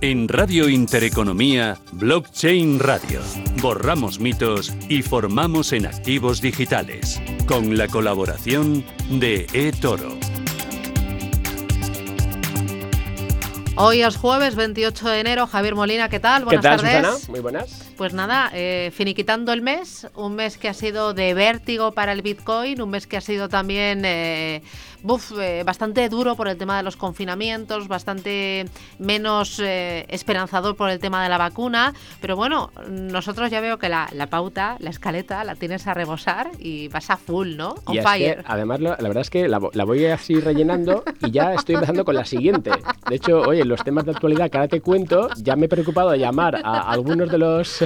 En Radio Intereconomía, Blockchain Radio. Borramos mitos y formamos en activos digitales. Con la colaboración de eToro. Hoy es jueves 28 de enero. Javier Molina, ¿qué tal? Buenas ¿Qué tal, tardes. Susana? Muy buenas. Pues nada, eh, finiquitando el mes, un mes que ha sido de vértigo para el Bitcoin, un mes que ha sido también eh, eh, bastante duro por el tema de los confinamientos, bastante menos esperanzador por el tema de la vacuna, pero bueno, nosotros ya veo que la, pauta, la escaleta, la tienes a rebosar y vas a full, ¿no? On fire. además, la, verdad es que la, la voy así rellenando y ya estoy empezando con la siguiente. De hecho, oye, los temas de actualidad que ahora te cuento, ya me he preocupado de llamar a algunos de los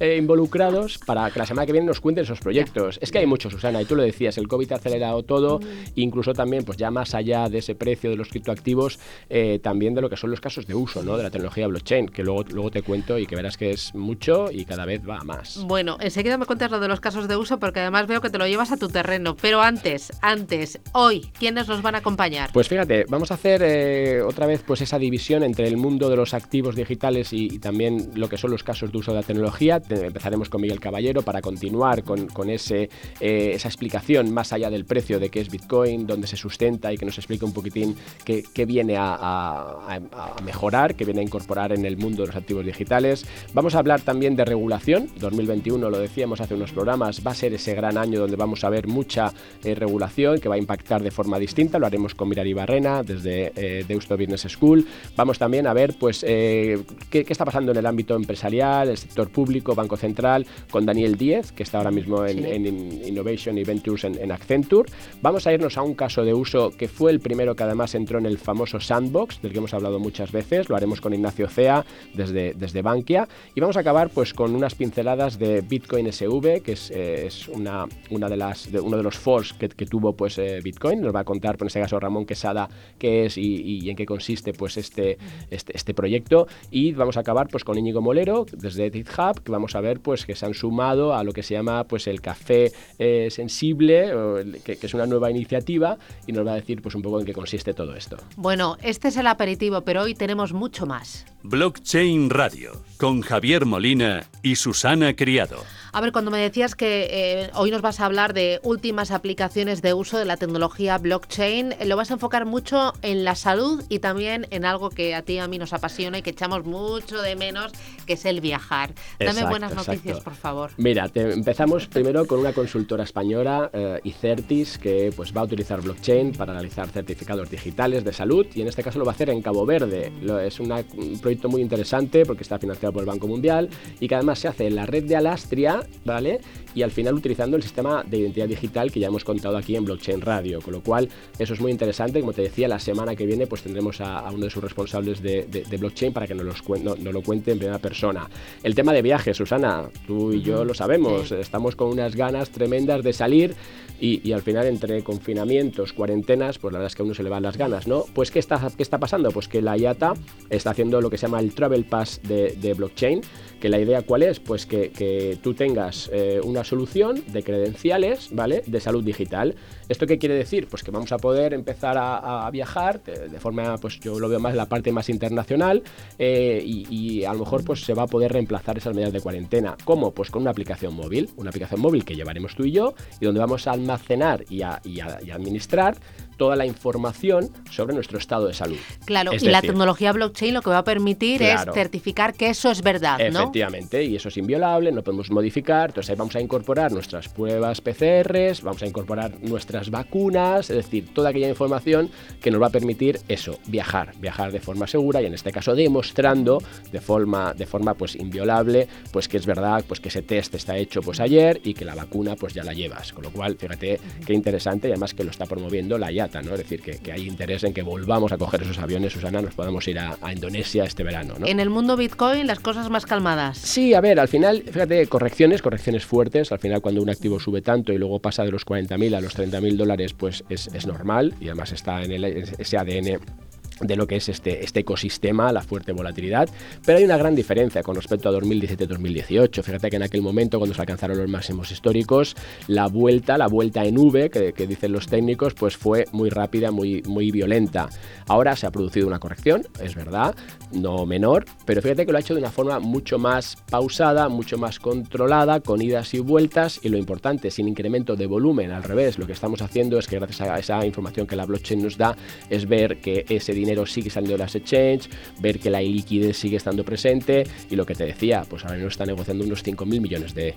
eh, involucrados para que la semana que viene nos cuenten esos proyectos. Es que hay muchos, Susana, y tú lo decías, el COVID ha acelerado todo, incluso también, pues ya más allá de ese precio de los criptoactivos, eh, también de lo que son los casos de uso, ¿no? De la tecnología blockchain, que luego, luego te cuento y que verás que es mucho y cada vez va más. Bueno, enseguida me cuentas lo de los casos de uso porque además veo que te lo llevas a tu terreno. Pero antes, antes, hoy, ¿quiénes nos van a acompañar? Pues fíjate, vamos a hacer eh, otra vez pues esa división entre el mundo de los activos digitales y, y también lo que son los casos de uso de la tecnología empezaremos con Miguel Caballero para continuar con, ese, eh, esa explicación más allá del precio de qué es Bitcoin, dónde se sustenta y que nos explique un poquitín qué, viene a, mejorar, qué viene a incorporar en el mundo de los activos digitales. Vamos a hablar también de regulación. 2021, lo decíamos hace unos programas, va a ser ese gran año donde vamos a ver mucha eh, regulación que va a impactar de forma distinta. Lo haremos con Mirari Barrena desde eh, Deusto Business School. Vamos también a ver pues, qué, qué está pasando en el ámbito empresarial, el sector público, Banco Central, con Daniel Díez, que está ahora mismo en, Innovation y Ventures en, Accenture. Vamos a irnos a un caso de uso que fue el primero que además entró en el famoso sandbox, del que hemos hablado muchas veces. Lo haremos con Ignacio Cea desde, desde Bankia. Y vamos a acabar pues con unas pinceladas de Bitcoin SV, que es, eh, una, una de las, de, uno de los forks que, tuvo pues, eh, Bitcoin. Nos va a contar, por este caso, Ramón Quesada, qué es y, en qué consiste pues, este, este, este, proyecto. Y vamos a acabar pues, con Íñigo Molero, desde GitHub, que vamos a ver pues que se han sumado a lo que se llama pues el café eh, sensible, que, es una nueva iniciativa y nos va a decir pues un poco en qué consiste todo esto. Bueno, este es el aperitivo, pero hoy tenemos mucho más. Blockchain Radio con Javier Molina y Susana Criado. A ver, cuando me decías que eh, hoy nos vas a hablar de últimas aplicaciones de uso de la tecnología blockchain, eh, lo vas a enfocar mucho en la salud y también en algo que a ti y a mí nos apasiona y que echamos mucho de menos, que es el viajar. Dame buenas noticias, por favor. Mira, empezamos primero con una consultora española, eh, Icertis, que pues, va a utilizar blockchain para analizar certificados digitales de salud y en este caso lo va a hacer en Cabo Verde. es un proyecto muy interesante porque está financiado por el Banco Mundial y que además se hace en la red de Alastria ¿vale? Y al final utilizando el sistema de identidad digital que ya hemos contado aquí en Blockchain Radio, con lo cual eso es muy interesante. Como te decía, la semana que viene pues tendremos a, uno de sus responsables de, blockchain para que nos, lo cuente en primera persona. El tema de viajes, Susana, tú y yo lo sabemos, estamos con unas ganas tremendas de salir y, al final entre confinamientos, cuarentenas, pues la verdad es que a uno se le van las ganas, ¿no? Pues ¿qué está, qué está pasando? Pues que la IATA está haciendo lo que se llama el Travel Pass de, de blockchain, que la idea cuál es, pues que, que tú tengas eh, una solución de credenciales, ¿vale? De salud digital. ¿Esto qué quiere decir? Pues que vamos a poder empezar a, viajar de, forma, pues yo lo veo más en la parte más internacional eh, y, a lo mejor pues se va a poder reemplazar esas medidas de cuarentena. ¿Cómo? Pues con una aplicación móvil, una aplicación móvil que llevaremos tú y yo y donde vamos a almacenar y, y administrar toda la información sobre nuestro estado de salud. Claro, y la tecnología blockchain lo que va a permitir es certificar que eso es verdad, ¿no? Efectivamente, y eso es inviolable, no podemos modificar, entonces ahí vamos a incorporar nuestras pruebas PCRs, vamos a incorporar nuestras vacunas, es decir, toda aquella información que nos va a permitir eso, viajar, viajar de forma segura y en este caso demostrando de forma, de forma pues inviolable, pues que es verdad, pues que ese test está hecho pues ayer y que la vacuna pues ya la llevas, con lo cual fíjate qué interesante y además que lo está promoviendo la Es decir, que, hay interés en que volvamos a coger esos aviones, Susana, nos podamos ir a, Indonesia este verano, ¿no? En el mundo Bitcoin las cosas más calmadas. Sí, a ver, al final, fíjate, correcciones, correcciones fuertes, al final cuando un activo sube tanto y luego pasa de los 40.000 a los 30.000 dólares, pues es, es normal y además está en el, ese ADN de lo que es este, este ecosistema, la fuerte volatilidad, pero hay una gran diferencia con respecto a 2017-2018. Fíjate que en aquel momento, cuando se alcanzaron los máximos históricos, la vuelta, la vuelta en V, que, dicen los técnicos, pues fue muy rápida, muy, muy violenta. Ahora se ha producido una corrección, es verdad, no menor, pero fíjate que lo ha hecho de una forma mucho más pausada, mucho más controlada, con idas y vueltas, y lo importante, sin incremento de volumen, al revés, lo que estamos haciendo es que gracias a esa información que la blockchain nos da, es ver que ese dinero sigue saliendo de las exchange, ver que la liquidez sigue estando presente y lo que te decía, pues ahora no está negociando unos 5.000 millones de,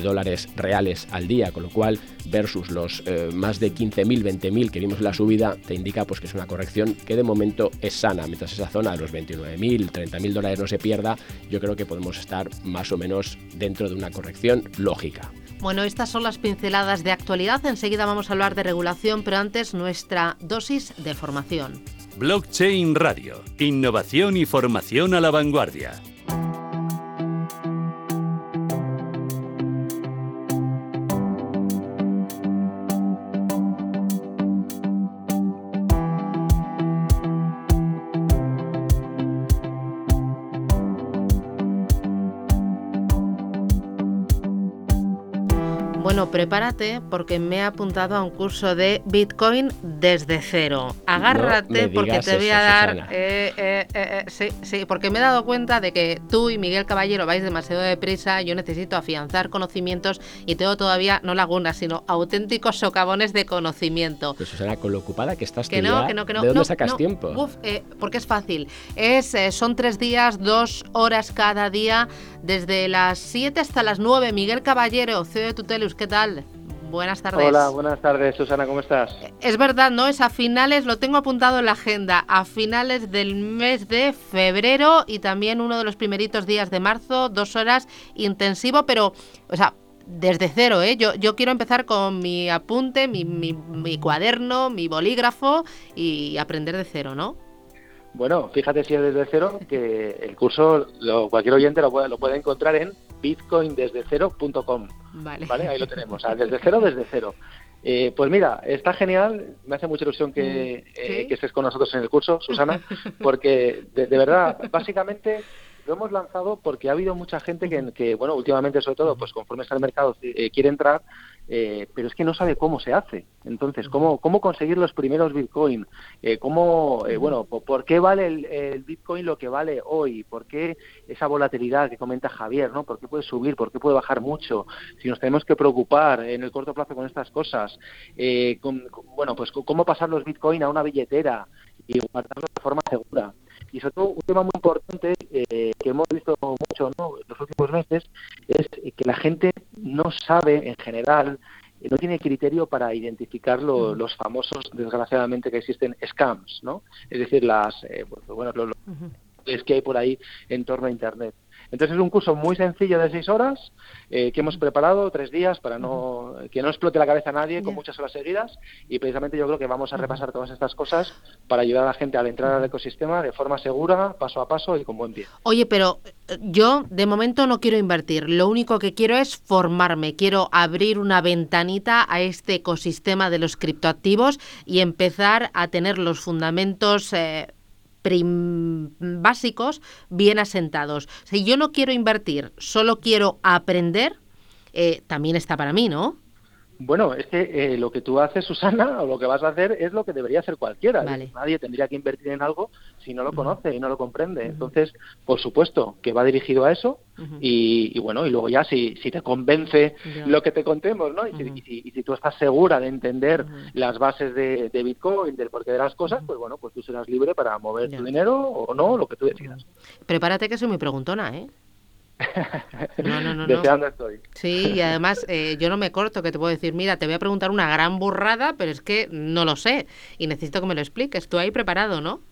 dólares reales al día, con lo cual versus los eh, más de 15.000, 20.000 que vimos en la subida, te indica pues que es una corrección que de momento es sana, mientras esa zona de los 29.000, 30.000 dólares no se pierda, yo creo que podemos estar más o menos dentro de una corrección lógica. Bueno, estas son las pinceladas de actualidad. Enseguida vamos a hablar de regulación, pero antes nuestra dosis de formación. Blockchain Radio. Innovación y formación a la vanguardia. Bueno, prepárate porque me he apuntado a un curso de Bitcoin desde cero. Agárrate porque te voy a dar... Eh, eh, eh, sí, sí, porque me he dado cuenta de que tú y Miguel Caballero vais demasiado deprisa, yo necesito afianzar conocimientos y tengo todavía no lagunas, sino auténticos socavones de conocimiento. Pues Susana, con lo ocupada que estás que no, que no, que no. ¿De dónde sacas tiempo? Uf, porque es fácil. Es, son tres días, dos horas cada día, desde las 7 hasta las 9. Miguel Caballero, CEO de Tutelus, ¿qué tal? Buenas tardes. Hola, buenas tardes, Susana, ¿cómo estás? Es verdad, ¿no? Es a finales, lo tengo apuntado en la agenda, a finales del mes de febrero y también uno de los primeritos días de marzo, dos horas intensivo, pero, o sea, desde cero, ¿eh? Yo, yo quiero empezar con mi apunte, mi, mi, mi cuaderno, mi bolígrafo y aprender de cero, ¿no? Bueno, fíjate si es desde cero, que el curso lo, cualquier oyente lo puede, lo puede encontrar en bitcoindesdecero.com. Vale. vale. Ahí lo tenemos, desde cero, desde cero. Eh, pues mira, está genial, me hace mucha ilusión que, mm, eh, que estés con nosotros en el curso, Susana, porque de, verdad, básicamente lo hemos lanzado porque ha habido mucha gente que, que bueno, últimamente sobre todo, pues conforme está el mercado, eh, quiere entrar eh, pero es que no sabe cómo se hace. Entonces, ¿cómo, cómo conseguir los primeros Bitcoin? Eh, ¿cómo, eh, bueno, por, qué vale el, Bitcoin lo que vale hoy? ¿Por qué esa volatilidad que comenta Javier? ¿no? ¿Por qué puede subir? ¿Por qué puede bajar mucho? Si nos tenemos que preocupar en el corto plazo con estas cosas. bueno, pues cómo pasar los Bitcoin a una billetera y guardarlos de forma segura y sobre todo un tema muy importante eh, que hemos visto mucho ¿no? en los últimos meses es que la gente no sabe en general no tiene criterio para identificar los famosos, desgraciadamente, que existen scams, ¿no? Es decir, las, eh, bueno, los, que hay por ahí en torno a Internet. Entonces es un curso muy sencillo de seis horas eh, que hemos preparado tres días para no que no explote la cabeza a nadie con muchas horas seguidas. Y precisamente yo creo que vamos a repasar todas estas cosas para ayudar a la gente a entrar al ecosistema de forma segura, paso a paso y con buen pie. Oye, pero eh, yo de momento no quiero invertir, lo único que quiero es formarme, quiero abrir una ventanita a este ecosistema de los criptoactivos y empezar a tener los fundamentos eh, básicos bien asentados. Si yo no quiero invertir, solo quiero aprender, eh, también está para mí, ¿no? Bueno, es que eh, lo que tú haces, Susana, o lo que vas a hacer es lo que debería hacer cualquiera. Nadie tendría que invertir en algo si no lo conoce y no lo comprende. Entonces, por supuesto que va dirigido a eso y, bueno, y luego ya si, si te convence lo que te contemos, ¿no? Y, si, tú estás segura de entender las bases de, Bitcoin, del porqué de las cosas, pues bueno, pues tú serás libre para mover tu dinero o no, lo que tú decidas. Prepárate que soy muy preguntona, ¿eh? No, no, no. Deseando estoy. Sí, y además eh, yo no me corto, que te puedo decir, mira, te voy a preguntar una gran burrada, pero es que no lo sé y necesito que me lo expliques. Tú ahí preparado, ¿no?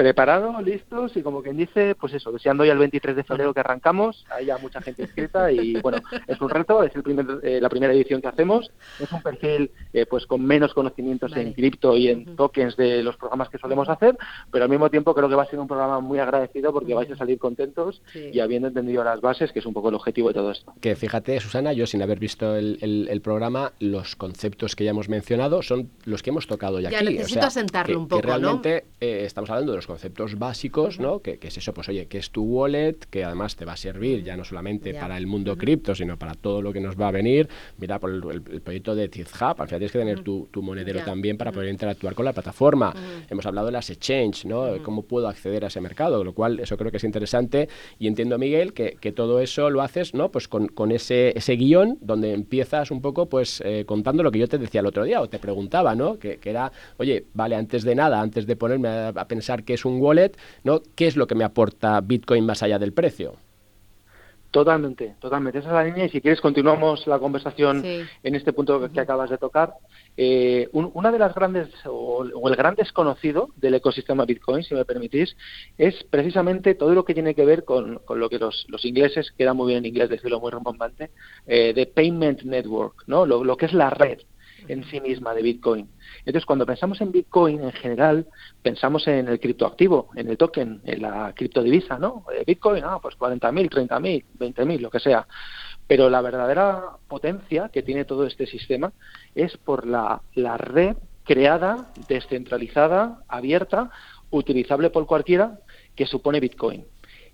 Preparados, listos y como quien dice, pues eso, deseando ya el 23 de febrero que arrancamos, hay ya mucha gente inscrita y bueno, es un reto, es el primer, eh, la primera edición que hacemos, es un perfil eh, pues con menos conocimientos en cripto y en tokens de los programas que solemos hacer, pero al mismo tiempo creo que va a ser un programa muy agradecido porque vais a salir contentos y habiendo entendido las bases, que es un poco el objetivo de todo esto. Que fíjate, Susana, yo sin haber visto el, el, programa, los conceptos que ya hemos mencionado son los que hemos tocado ya, ya aquí. necesito asentarlo un poco, realmente, eh, estamos hablando de los conceptos básicos, ¿no? Que, es eso, pues oye, que es tu wallet, que además te va a servir ya no solamente para el mundo cripto, sino para todo lo que nos va a venir. Mira, por el, proyecto de TizHub, al final tienes que tener tu, monedero también para poder interactuar con la plataforma. Hemos hablado de las exchange, ¿no? Cómo puedo acceder a ese mercado, lo cual eso creo que es interesante y entiendo, Miguel, que, todo eso lo haces, ¿no? Pues con, ese, ese guion donde empiezas un poco, pues, eh, contando lo que yo te decía el otro día o te preguntaba, ¿no? Que, que era, oye, vale, antes de nada, antes de ponerme a, pensar que es un wallet, ¿no? ¿Qué es lo que me aporta Bitcoin más allá del precio? Totalmente, totalmente. Esa es la línea y si quieres continuamos la conversación en este punto que, acabas de tocar. Eh, una de las grandes o, el gran desconocido del ecosistema Bitcoin, si me permitís, es precisamente todo lo que tiene que ver con, lo que los, ingleses, queda muy bien en inglés decirlo muy rimbombante, eh, de Payment Network, ¿no? lo que es la red en sí misma de Bitcoin. Entonces, cuando pensamos en Bitcoin en general, pensamos en el criptoactivo, en el token, en la criptodivisa, ¿no? Eh, Bitcoin, ah, pues 40.000, 30.000, 20.000, lo que sea. Pero la verdadera potencia que tiene todo este sistema es por la, red creada, descentralizada, abierta, utilizable por cualquiera, que supone Bitcoin.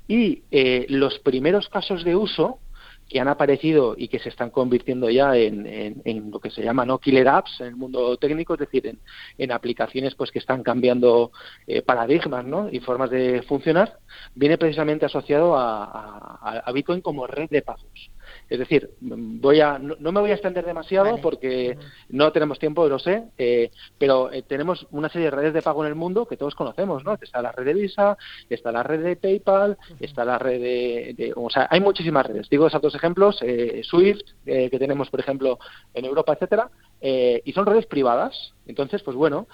Y eh, los primeros casos de uso que han aparecido y que se están convirtiendo ya en, lo que se llama no killer apps en el mundo técnico, es decir, en, aplicaciones pues que están cambiando eh, paradigmas ¿no? y formas de funcionar, viene precisamente asociado a Bitcoin como red de pagos. Es decir, voy a, no, me voy a extender demasiado porque no tenemos tiempo, lo sé, eh, pero eh, tenemos una serie de redes de pago en el mundo que todos conocemos, ¿no? Está la red de Visa, está la red de PayPal, está la red de, o sea, hay muchísimas redes. Digo esos dos ejemplos, eh, Swift, que tenemos, por ejemplo, en Europa, etcétera, y son redes privadas. Entonces, pues bueno,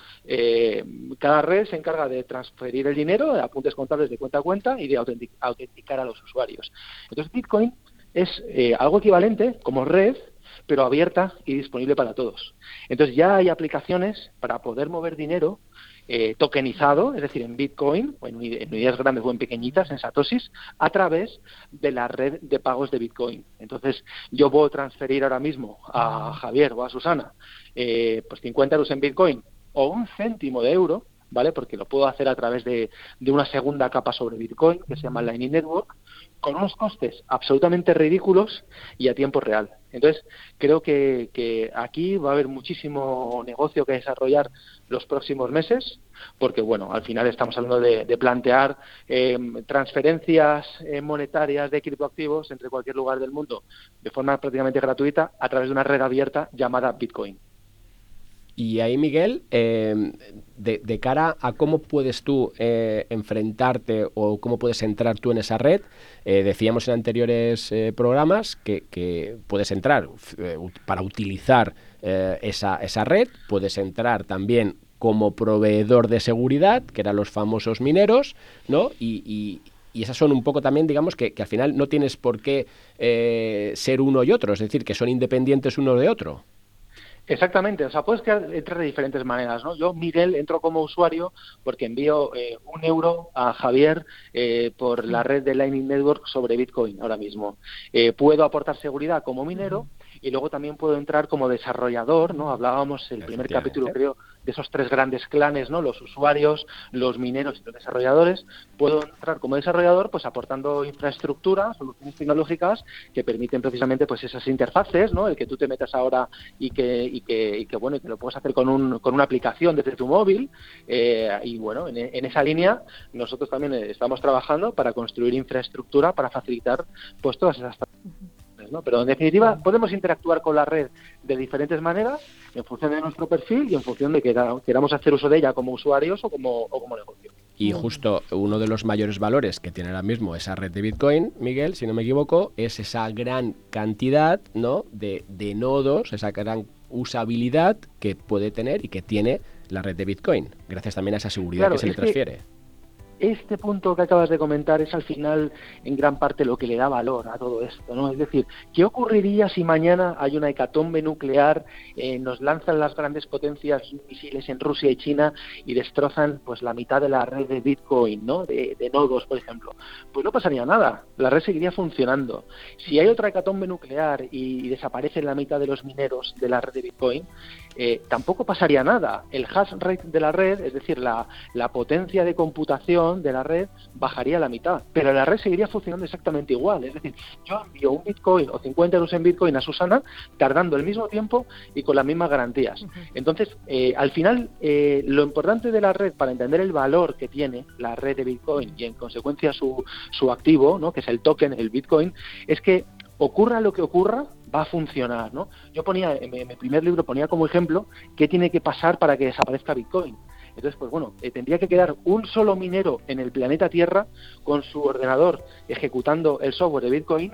cada red se encarga de transferir el dinero, de apuntes contables de cuenta a cuenta y de autenticar a los usuarios. Entonces, Bitcoin es eh, algo equivalente como red, pero abierta y disponible para todos. Entonces ya hay aplicaciones para poder mover dinero eh, tokenizado, es decir, en Bitcoin, o en, unidades grandes o en pequeñitas, en Satoshis, a través de la red de pagos de Bitcoin. Entonces, yo puedo transferir ahora mismo a Javier o a Susana eh, pues 50 euros en Bitcoin o un céntimo de euro, ¿vale? Porque lo puedo hacer a través de, de una segunda capa sobre Bitcoin, que se llama Lightning Network, con unos costes absolutamente ridículos y a tiempo real. Entonces, creo que, aquí va a haber muchísimo negocio que desarrollar los próximos meses, porque, bueno, al final estamos hablando de, plantear eh, transferencias eh, monetarias de criptoactivos entre cualquier lugar del mundo de forma prácticamente gratuita a través de una red abierta llamada Bitcoin. Y ahí, Miguel, em, de, cara a cómo puedes tú eh, enfrentarte o cómo puedes entrar tú en esa red, eh, decíamos en anteriores eh, programas que, puedes entrar para utilizar esa, esa red, puedes entrar también como proveedor de seguridad, que eran los famosos mineros, ¿no? Y, y, esas son un poco también, digamos, que, que al final no tienes por qué ser uno y otro, es decir, que son independientes uno de otro. Exactamente, o sea, puedes entrar de diferentes maneras, ¿no? Yo, Miguel, entro como usuario porque envío eh, un euro a Javier eh, por la red de Lightning Network sobre Bitcoin ahora mismo. Eh, puedo aportar seguridad como minero y luego también puedo entrar como desarrollador, ¿no? Hablábamos el primer capítulo, creo, de esos tres grandes clanes, ¿no? Los usuarios, los mineros y los desarrolladores. Puedo entrar como desarrollador, pues aportando infraestructura, soluciones tecnológicas que permiten precisamente, pues esas interfaces, ¿no? El que tú te metas ahora y que, y que, y que bueno, que lo puedes hacer con, un, con una aplicación desde tu móvil. Eh, y bueno, en, en, esa línea nosotros también estamos trabajando para construir infraestructura para facilitar, pues todas esas pero en definitiva podemos interactuar con la red de diferentes maneras en función de nuestro perfil y en función de que queramos hacer uso de ella como usuarios o como, como negocio. Y justo uno de los mayores valores que tiene ahora mismo esa red de Bitcoin, Miguel, si no me equivoco, es esa gran cantidad ¿no? de, nodos, esa gran usabilidad que puede tener y que tiene la red de Bitcoin, gracias también a esa seguridad que se le transfiere este punto que acabas de comentar es al final en gran parte lo que le da valor a todo esto, ¿no? Es decir, ¿qué ocurriría si mañana hay una hecatombe nuclear, eh, nos lanzan las grandes potencias misiles en Rusia y China y destrozan pues la mitad de la red de Bitcoin, ¿no? De, nodos, por ejemplo. Pues no pasaría nada, la red seguiría funcionando. Si hay otra hecatombe nuclear y, desaparecen la mitad de los mineros de la red de Bitcoin, eh, tampoco pasaría nada. El hash rate de la red, es decir, la, la, potencia de computación de la red, bajaría a la mitad, pero la red seguiría funcionando exactamente igual. Es decir, yo envío un Bitcoin o 50 euros en Bitcoin a Susana tardando el mismo tiempo y con las mismas garantías. Entonces, eh, al final, eh, lo importante de la red para entender el valor que tiene la red de Bitcoin y en consecuencia su, su activo, ¿no? que es el token, el Bitcoin, es que ocurra lo que ocurra, va a funcionar, ¿no? Yo ponía, en mi primer libro ponía como ejemplo qué tiene que pasar para que desaparezca Bitcoin. Entonces, pues bueno, eh, tendría que quedar un solo minero en el planeta Tierra con su ordenador ejecutando el software de Bitcoin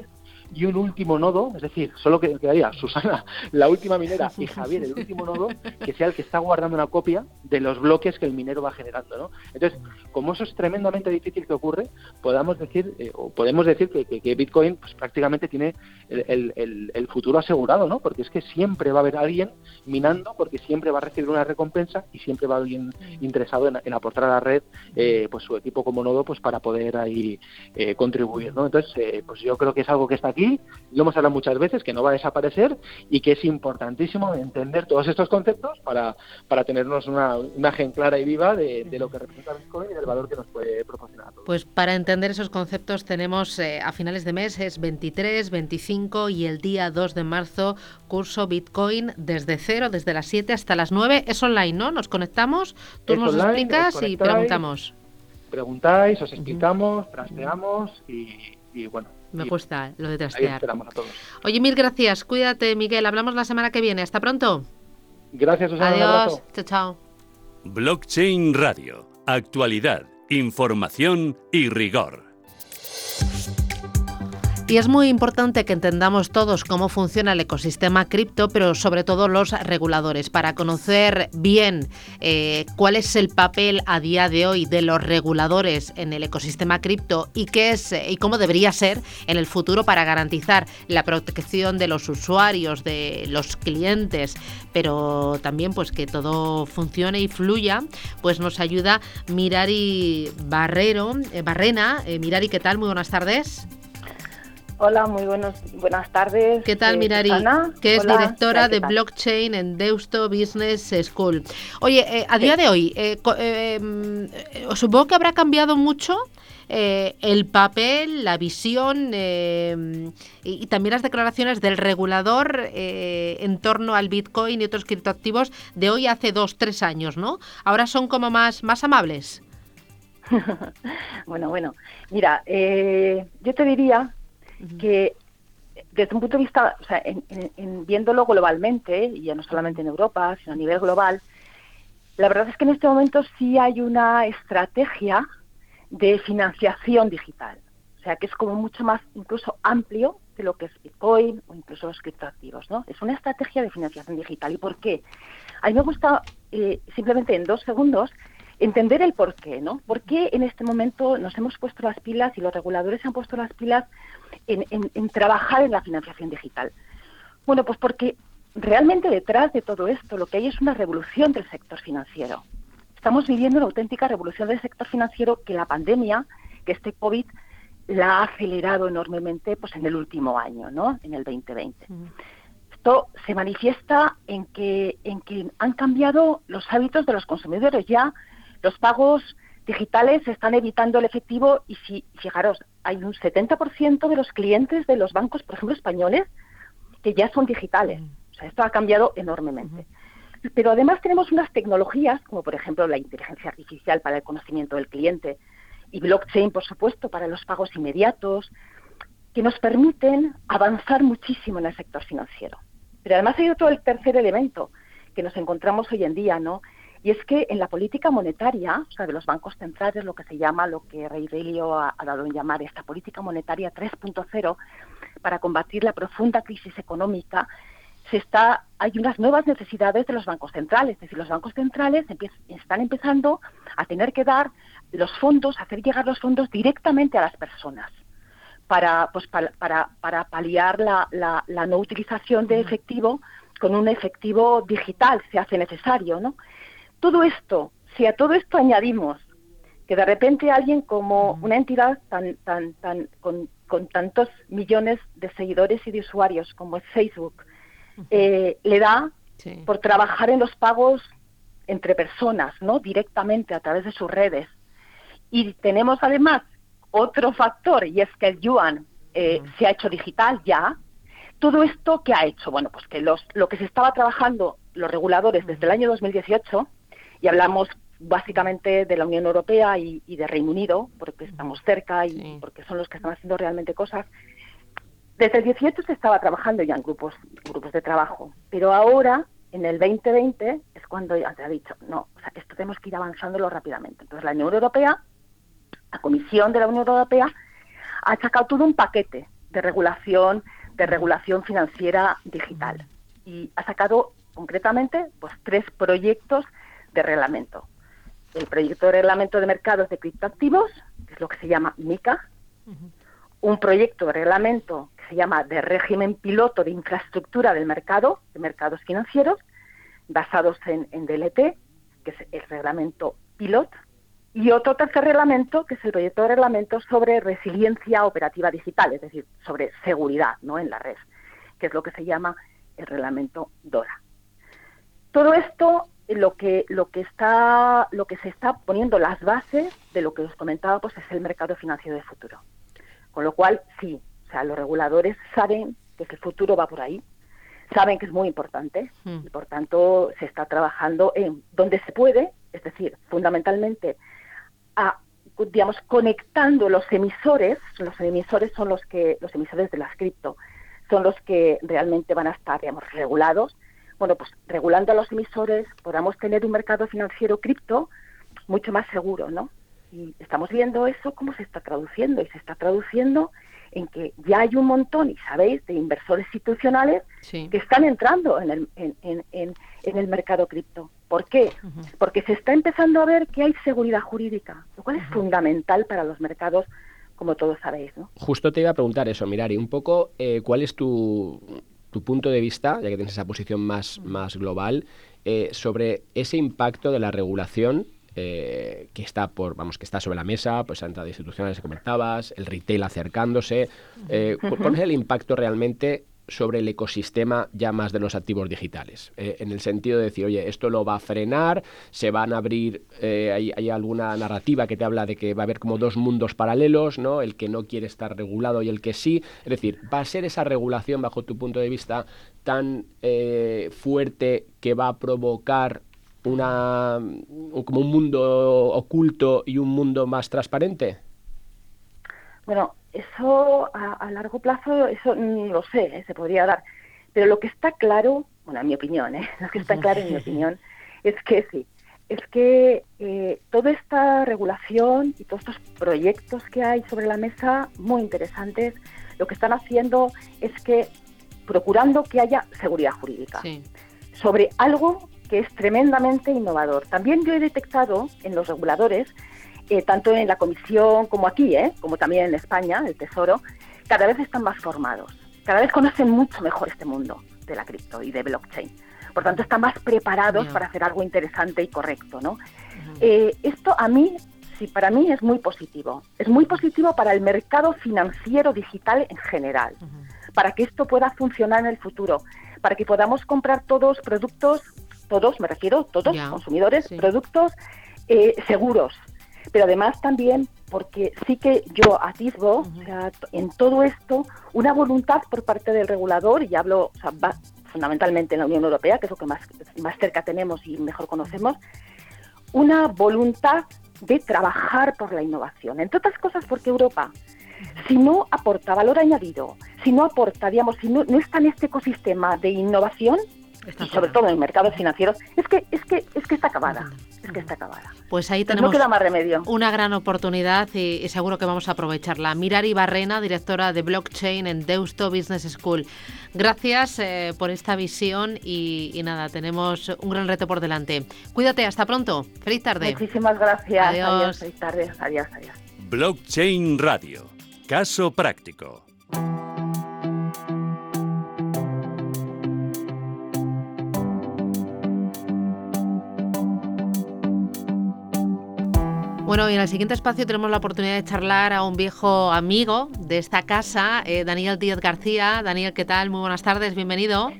y un último nodo, es decir, solo quedaría Susana, la última minera, y Javier, el último nodo, que sea el que está guardando una copia de los bloques que el minero va generando. ¿no? Entonces, como eso es tremendamente difícil que ocurre, podamos decir, eh, o podemos decir que, Bitcoin pues, prácticamente tiene el, futuro asegurado, ¿no? porque es que siempre va a haber alguien minando, porque siempre va a recibir una recompensa y siempre va a haber alguien interesado en, aportar a la red eh, pues su equipo como nodo pues para poder ahí eh, contribuir. ¿no? Entonces, pues yo creo que es algo que está aquí, lo hemos hablado muchas veces, que no va a desaparecer y que es importantísimo entender todos estos conceptos para, para tenernos una imagen clara y viva de, lo que representa Bitcoin y del valor que nos puede proporcionar. Pues para entender esos conceptos tenemos eh, a finales de mes, es 23, 25 y el día 2 de marzo, curso Bitcoin desde cero, desde las 7 hasta las 9. Es online, ¿no? Nos conectamos, tú nos explicas y preguntamos. Preguntáis, os explicamos, trasteamos y bueno, me cuesta lo de trastear. Oye, mil gracias. Cuídate, Miguel. Hablamos la semana que viene. Hasta pronto. Gracias, Susana. Adiós. Chao, chao. Blockchain Radio. Actualidad, información y rigor. Y es muy importante que entendamos todos cómo funciona el ecosistema cripto, pero sobre todo los reguladores, para conocer bien eh, cuál es el papel a día de hoy de los reguladores en el ecosistema cripto y qué es y cómo debería ser en el futuro para garantizar la protección de los usuarios, de los clientes, pero también pues que todo funcione y fluya, pues nos ayuda Mirari Barrero, eh, Barrena. Eh, Mirari, ¿qué tal? Muy buenas tardes. Hola, muy buenos, buenas tardes. ¿Qué tal, eh, Mirari? Que es directora de blockchain en Deusto Business School. Oye, eh, a día de hoy, eh, mm, supongo que habrá cambiado mucho el papel, la visión y, también las declaraciones del regulador en torno al Bitcoin y otros criptoactivos de hoy hace dos, tres años, ¿no? Ahora son como más, más amables. bueno, bueno, mira, yo te diría que desde un punto de vista, o sea, en, viéndolo globalmente, y ya no solamente en Europa, sino a nivel global, la verdad es que en este momento sí hay una estrategia de financiación digital. O sea, que es como mucho más incluso amplio de lo que es Bitcoin o incluso los criptoactivos, ¿no? Es una estrategia de financiación digital. ¿Y por qué? A mí me gusta eh, simplemente en dos segundos entender el por qué, ¿no? ¿Por qué en este momento nos hemos puesto las pilas y los reguladores han puesto las pilas en, trabajar en la financiación digital? Bueno, pues porque realmente detrás de todo esto lo que hay es una revolución del sector financiero. Estamos viviendo una auténtica revolución del sector financiero que la pandemia, que este COVID, la ha acelerado enormemente pues en el último año, ¿no? En el 2020. Esto se manifiesta en que, en que han cambiado los hábitos de los consumidores. Ya los pagos digitales están evitando el efectivo y si, fijaros, hay un 70% de los clientes de los bancos, por ejemplo, españoles, que ya son digitales. Mm. O sea, esto ha cambiado enormemente. Pero además tenemos unas tecnologías, como por ejemplo la inteligencia artificial para el conocimiento del cliente y blockchain, por supuesto, para los pagos inmediatos, que nos permiten avanzar muchísimo en el sector financiero. Pero además hay otro, el tercer elemento que nos encontramos hoy en día, ¿no? Y es que en la política monetaria, o sea, de los bancos centrales, lo que se llama, lo que Rey Delio ha, dado en llamar esta política monetaria 3.0, para combatir la profunda crisis económica, se está, hay unas nuevas necesidades de los bancos centrales. Es decir, los bancos centrales están empezando a tener que dar los fondos, hacer llegar los fondos directamente a las personas para, pues, para, para, paliar la, la no utilización de efectivo con un efectivo digital, se hace necesario, ¿no? Todo esto, si a todo esto añadimos que de repente alguien como una entidad tan, tan, tan, con, tantos millones de seguidores y de usuarios como es Facebook, eh, le da por trabajar en los pagos entre personas, ¿no? Directamente a través de sus redes. Y tenemos además otro factor, y es que el yuan eh, se ha hecho digital ya. Todo esto, ¿qué ha hecho? Bueno, pues que los, lo que se estaba trabajando los reguladores desde el año 2018, y hablamos básicamente de la Unión Europea y, de Reino Unido, porque estamos cerca y porque son los que están haciendo realmente cosas. Desde el 18 se estaba trabajando ya en grupos, grupos de trabajo, pero ahora, en el 2020, es cuando ya se ha dicho, no, o sea, esto tenemos que ir avanzándolo rápidamente. Entonces, la Unión Europea, la Comisión de la Unión Europea, ha sacado todo un paquete de regulación, de regulación financiera digital. Y ha sacado concretamente pues tres proyectos de reglamento el proyecto de reglamento de mercados de criptoactivos, que es lo que se llama MICA, un proyecto de reglamento que se llama de régimen piloto de infraestructura del mercado, de mercados financieros, basados en, DLT, que es el reglamento pilot, y otro tercer reglamento, que es el proyecto de reglamento sobre resiliencia operativa digital, es decir, sobre seguridad ¿no? en la red, que es lo que se llama el reglamento DORA. Todo esto lo que lo que está lo que se está poniendo las bases de lo que os comentaba pues es el mercado financiero de futuro con lo cual sí o sea los reguladores saben que el futuro va por ahí saben que es muy importante hmm. y por tanto se está trabajando en donde se puede es decir fundamentalmente a digamos conectando los emisores los emisores son los que los emisores de las cripto son los que realmente van a estar digamos regulados bueno, pues regulando a los emisores podamos tener un mercado financiero cripto mucho más seguro, ¿no? Y estamos viendo eso cómo se está traduciendo y se está traduciendo en que ya hay un montón, y sabéis, de inversores institucionales que están entrando en el, en, en, en, el mercado cripto. ¿Por qué? Porque se está empezando a ver que hay seguridad jurídica, lo cual es fundamental para los mercados como todos sabéis. ¿no? Justo te iba a preguntar eso, Mirari, un poco eh, cuál es tu, tu punto de vista, ya que tienes esa posición más, más global, eh, sobre ese impacto de la regulación eh, que está por vamos que está sobre la mesa, pues entrada institucionales que comentabas, el retail acercándose. Eh, ¿Cuál es el impacto realmente sobre el ecosistema ya más de los activos digitales, eh, en el sentido de decir, oye, esto lo va a frenar, se van a abrir, eh, hay, alguna narrativa que te habla de que va a haber como dos mundos paralelos, ¿no? El que no quiere estar regulado y el que sí, es decir, va a ser esa regulación, bajo tu punto de vista, tan eh, fuerte que va a provocar una como un mundo oculto y un mundo más transparente? Bueno, eso a, largo plazo, eso no lo sé, ¿eh? se podría dar. Pero lo que está claro, bueno, en mi opinión, ¿eh? lo que está claro en mi opinión, es que sí, es que eh, toda esta regulación y todos estos proyectos que hay sobre la mesa, muy interesantes, lo que están haciendo es que procurando que haya seguridad jurídica sobre algo que es tremendamente innovador. También yo he detectado en los reguladores eh, tanto en la Comisión como aquí, ¿eh? como también en España, el Tesoro, cada vez están más formados, cada vez conocen mucho mejor este mundo de la cripto y de blockchain. Por tanto, están más preparados para hacer algo interesante y correcto. ¿no? Eh, esto a mí, sí, para mí es muy positivo. Es muy positivo para el mercado financiero digital en general, para que esto pueda funcionar en el futuro, para que podamos comprar todos productos, todos, me refiero, todos, consumidores, productos eh, seguros, pero además también porque sí que yo atisbo en todo esto una voluntad por parte del regulador, y hablo fundamentalmente en la Unión Europea, que es lo que más, más cerca tenemos y mejor conocemos, una voluntad de trabajar por la innovación. Entre otras cosas porque Europa, si no aporta valor añadido, si no aporta, digamos, si no, no está en este ecosistema de innovación, y sobre todo en mercados financieros, es que, es que, es que está acabada es que está acabada. Pues ahí tenemos no queda más remedio. una gran oportunidad y, seguro que vamos a aprovecharla. Mirari Barrena, directora de blockchain en Deusto Business School. Gracias eh, por esta visión y, nada, tenemos un gran reto por delante. Cuídate, hasta pronto. Feliz tarde. Muchísimas gracias. Adiós. adiós feliz tarde. Adiós, adiós. Blockchain Radio. Caso práctico. Bueno, y en el siguiente espacio tenemos la oportunidad de charlar a un viejo amigo de esta casa, eh, Daniel Díaz García. Daniel, ¿qué tal? Muy buenas tardes, bienvenido.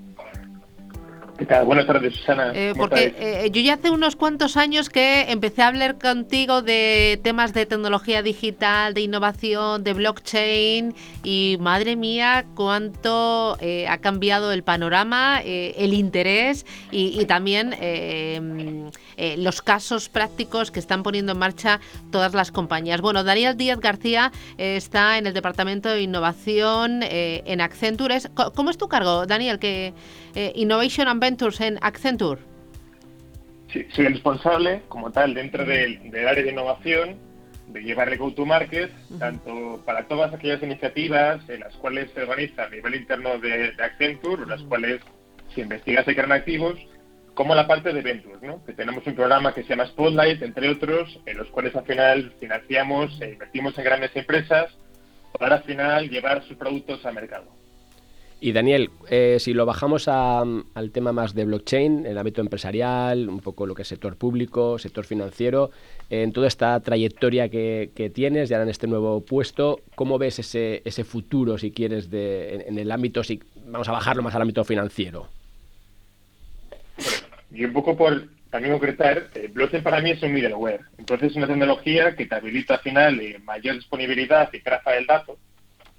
Buenas tardes, Susana. Eh, porque eh, yo ya hace unos cuantos años que empecé a hablar contigo de temas de tecnología digital, de innovación, de blockchain y madre mía, cuánto eh, ha cambiado el panorama, el interés y, también los casos prácticos que están poniendo en marcha todas las compañías. Bueno, Daniel Díaz García está en el Departamento de Innovación en Accenture. ¿Cómo es tu cargo, Daniel? Que Innovation and en Accenture? Sí, soy el responsable, como tal, dentro del, área de innovación, de llevar el go-to-market, tanto para todas aquellas iniciativas en las cuales se organiza a nivel interno de, Accenture, las cuales se investiga se crean activos, como la parte de Ventures, ¿no? que tenemos un programa que se llama Spotlight, entre otros, en los cuales al final financiamos e invertimos en grandes empresas para al final llevar sus productos al mercado. Y Daniel, eh, si lo bajamos al tema más de blockchain, el ámbito empresarial, un poco lo que es sector público, sector financiero, en toda esta trayectoria que, tienes ya en este nuevo puesto, ¿cómo ves ese, ese futuro, si quieres, de, en, el ámbito, si vamos a bajarlo más al ámbito financiero? y un poco por también concretar, eh, blockchain para mí es un middleware. Entonces es una tecnología que te habilita al final eh, mayor disponibilidad y traza del dato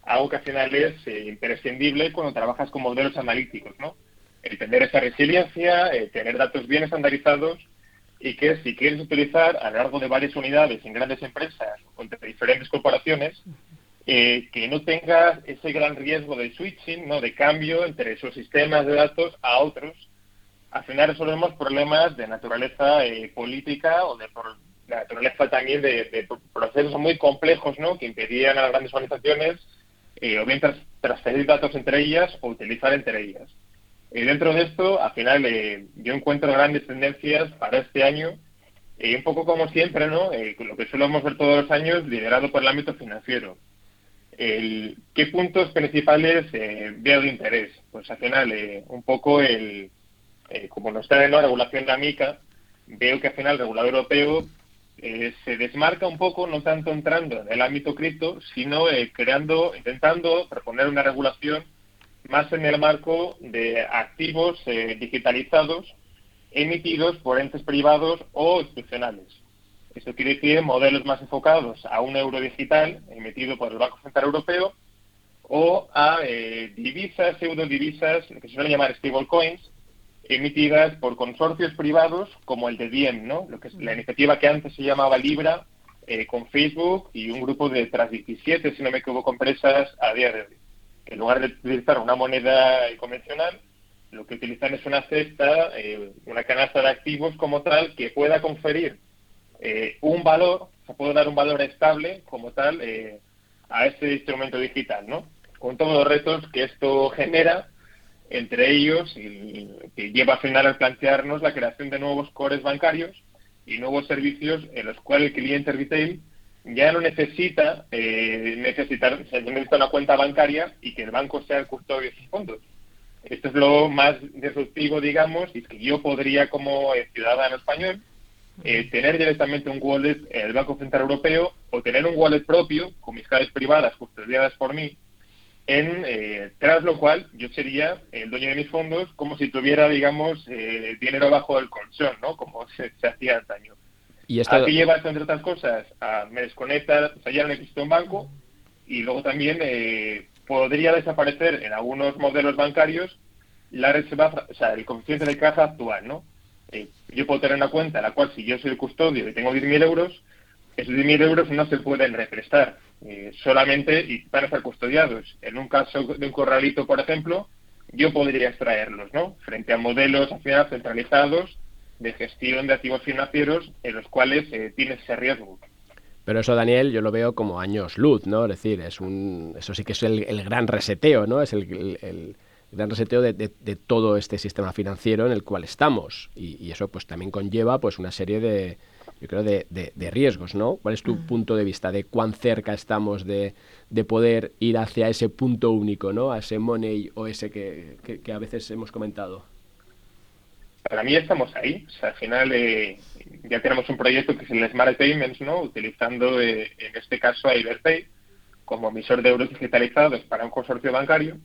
algo que al final es eh, imprescindible cuando trabajas con modelos analíticos, ¿no? El esa resiliencia, tener datos bien estandarizados y que si quieres utilizar a lo largo de varias unidades en grandes empresas o entre diferentes corporaciones, eh, que no tengas ese gran riesgo de switching, ¿no? de cambio entre esos sistemas de datos a otros. Al final resolvemos problemas de naturaleza eh, política o de, naturaleza también de, de, procesos muy complejos ¿no? que impedían a las grandes organizaciones eh, o bien transferir datos entre ellas o utilizar entre ellas. Dentro de esto, al final, eh, yo encuentro grandes tendencias para este año, un poco como siempre, ¿no? Eh, lo que solemos ver todos los años, liderado por el ámbito financiero. ¿Qué puntos principales veo de interés? Pues al final, un poco el, como nos trae la regulación de AMICA, veo que al final el regulador europeo eh, se desmarca un poco, no tanto entrando en el ámbito cripto, sino eh, creando, intentando proponer una regulación más en el marco de activos eh, digitalizados emitidos por entes privados o institucionales. Esto quiere decir modelos más enfocados a un euro digital emitido por el Banco Central Europeo o a divisas, pseudodivisas, que se suele llamar stablecoins, emitidas por consorcios privados como el de Diem, ¿no? Lo que es la iniciativa que antes se llamaba Libra, eh, con Facebook y un grupo de tras 17, si no me equivoco, empresas a día de hoy. En lugar de utilizar una moneda convencional, lo que utilizan es una cesta, eh, una canasta de activos como tal, que pueda conferir eh, un valor, o sea, puede dar un valor estable como tal a este instrumento digital, ¿no? Con todos los retos que esto genera entre ellos que lleva a final a plantearnos la creación de nuevos cores bancarios y nuevos servicios en los cuales el cliente retail ya no necesita eh, necesitar, necesita una cuenta bancaria y que el banco sea el custodio de sus fondos. Esto es lo más disruptivo, digamos, y es que yo podría, como ciudadano español, eh, tener directamente un wallet en el Banco Central Europeo o tener un wallet propio con mis claves privadas custodiadas por mí en, eh, tras lo cual yo sería el dueño de mis fondos como si tuviera, digamos, eh, dinero bajo el colchón, ¿no? Como se, hacía antaño. ¿Y esto... ¿A qué lleva esto, entre otras cosas? A, me desconecta, o sea, ya no existe un banco y luego también eh, podría desaparecer en algunos modelos bancarios la reserva, o sea, el coeficiente de caja actual, ¿no? yo puedo tener una cuenta en la cual si yo soy el custodio y tengo 10.000 euros, esos 10.000 euros no se pueden represtar eh, solamente y van a estar custodiados. En un caso de un corralito, por ejemplo, yo podría extraerlos, ¿no? Frente a modelos al centralizados de gestión de activos financieros en los cuales eh, tiene ese riesgo. Pero eso, Daniel, yo lo veo como años luz, ¿no? Es decir, es un, eso sí que es el, gran reseteo, ¿no? Es el, gran reseteo de, todo este sistema financiero en el cual estamos. Y, y, eso pues también conlleva pues una serie de, yo creo, de, de, riesgos, ¿no? ¿Cuál es tu mm. punto de vista de cuán cerca estamos de, de, poder ir hacia ese punto único, ¿no? A ese money o ese que, que, a veces hemos comentado. Para mí estamos ahí. O sea, al final eh, ya tenemos un proyecto que es el Smart Payments, ¿no? Utilizando eh, en este caso a Iberpay como emisor de euros digitalizados para un consorcio bancario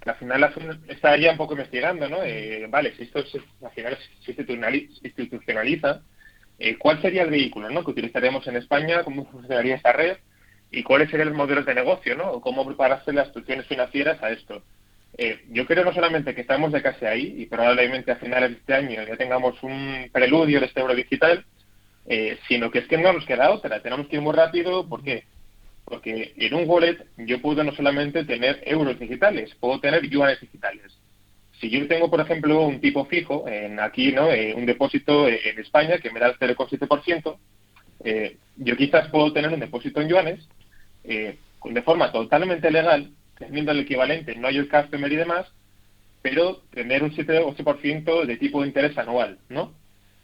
que al final está ya un poco investigando, ¿no? Eh, vale, si esto al final se institucionaliza, eh, ¿cuál sería el vehículo ¿no? que utilizaríamos en España? ¿Cómo funcionaría esta red? ¿Y cuáles serían los modelos de negocio? ¿no? ¿O cómo prepararse las instituciones financieras a esto? Eh, yo creo no solamente que estamos de casi ahí y probablemente a finales de este año ya tengamos un preludio de este euro digital, eh, sino que es que no nos queda otra. Tenemos que ir muy rápido. ¿Por qué? Porque en un wallet yo puedo no solamente tener euros digitales, puedo tener yuanes digitales. Si yo tengo, por ejemplo, un tipo fijo, en aquí, ¿no? Eh, un depósito en España que me da el 0,7%, eh, yo quizás puedo tener un depósito en yuanes eh, de forma totalmente legal, teniendo el equivalente, no hay el customer y demás, pero tener un 7 o 8% de tipo de interés anual, ¿no?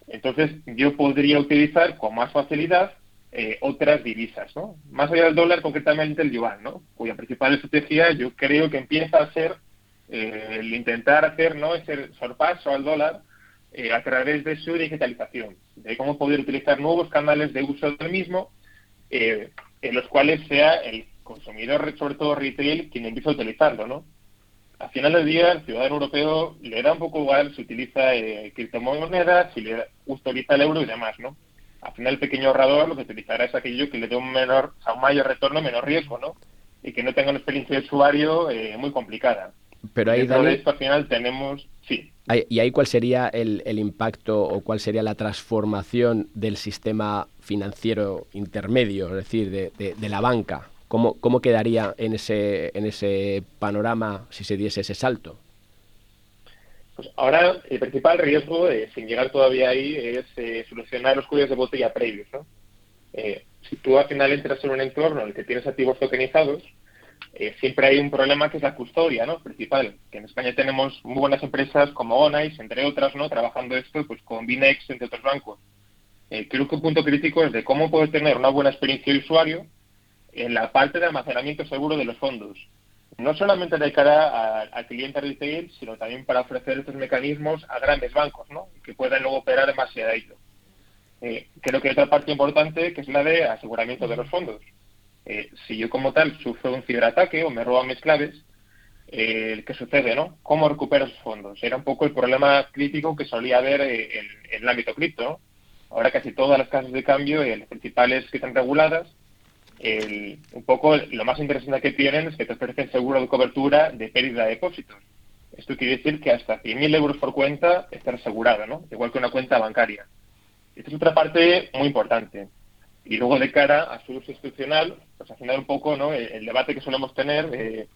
Entonces, yo podría utilizar con más facilidad eh, otras divisas, ¿no? Más allá del dólar, concretamente el yuan, ¿no? Cuya principal estrategia yo creo que empieza a ser eh, el intentar hacer, ¿no? Ese sorpaso al dólar eh, a través de su digitalización, de cómo poder utilizar nuevos canales de uso del mismo, en los cuales sea el consumidor, sobre todo retail, quien empieza a utilizarlo, ¿no? Al final del día, el ciudadano europeo le da un poco igual si utiliza criptomonedas, si le utiliza el euro y demás, ¿no? al final el pequeño ahorrador lo que utilizará es aquello que le dé un menor, un mayor retorno, menos riesgo, ¿no? Y que no tenga una experiencia de usuario eh, muy complicada. Pero ahí, esto al final tenemos, sí. ¿Y ahí cuál sería el, impacto o cuál sería la transformación del sistema financiero intermedio, es decir, de, de, la banca? ¿Cómo, ¿Cómo quedaría en ese, en ese panorama si se diese ese salto? Pues ahora el principal riesgo, eh, sin llegar todavía ahí, es eh, solucionar los cuellos de botella previos. ¿no? Eh, si tú al final entras en un entorno en el que tienes activos tokenizados, siempre hay un problema que es la custodia ¿no? principal, que en España tenemos muy buenas empresas como Onais, entre otras, ¿no? trabajando esto pues con Binex, entre otros bancos. creo que un punto crítico es de cómo poder tener una buena experiencia de usuario en la parte de almacenamiento seguro de los fondos no solamente de cara al cliente retail, sino también para ofrecer estos mecanismos a grandes bancos, ¿no? que puedan luego operar demasiado de ello. Eh, creo que hay otra parte importante que es la de aseguramiento de los fondos. Eh, si yo como tal sufro un ciberataque o me roban mis claves, eh, ¿qué sucede? no? ¿Cómo recupero esos fondos? Era un poco el problema crítico que solía haber en, el ámbito cripto. Ahora casi todas las casas de cambio, las principales que están reguladas, un poco lo más interesante que tienen es que te ofrecen seguro de cobertura de pérdida de depósitos. Esto quiere decir que hasta 100.000 euros por cuenta está asegurado, ¿no? Igual que una cuenta bancaria. Esta es otra parte muy importante. Y luego de cara a su uso institucional, pues al final un poco, ¿no? El, debate que solemos tener eh,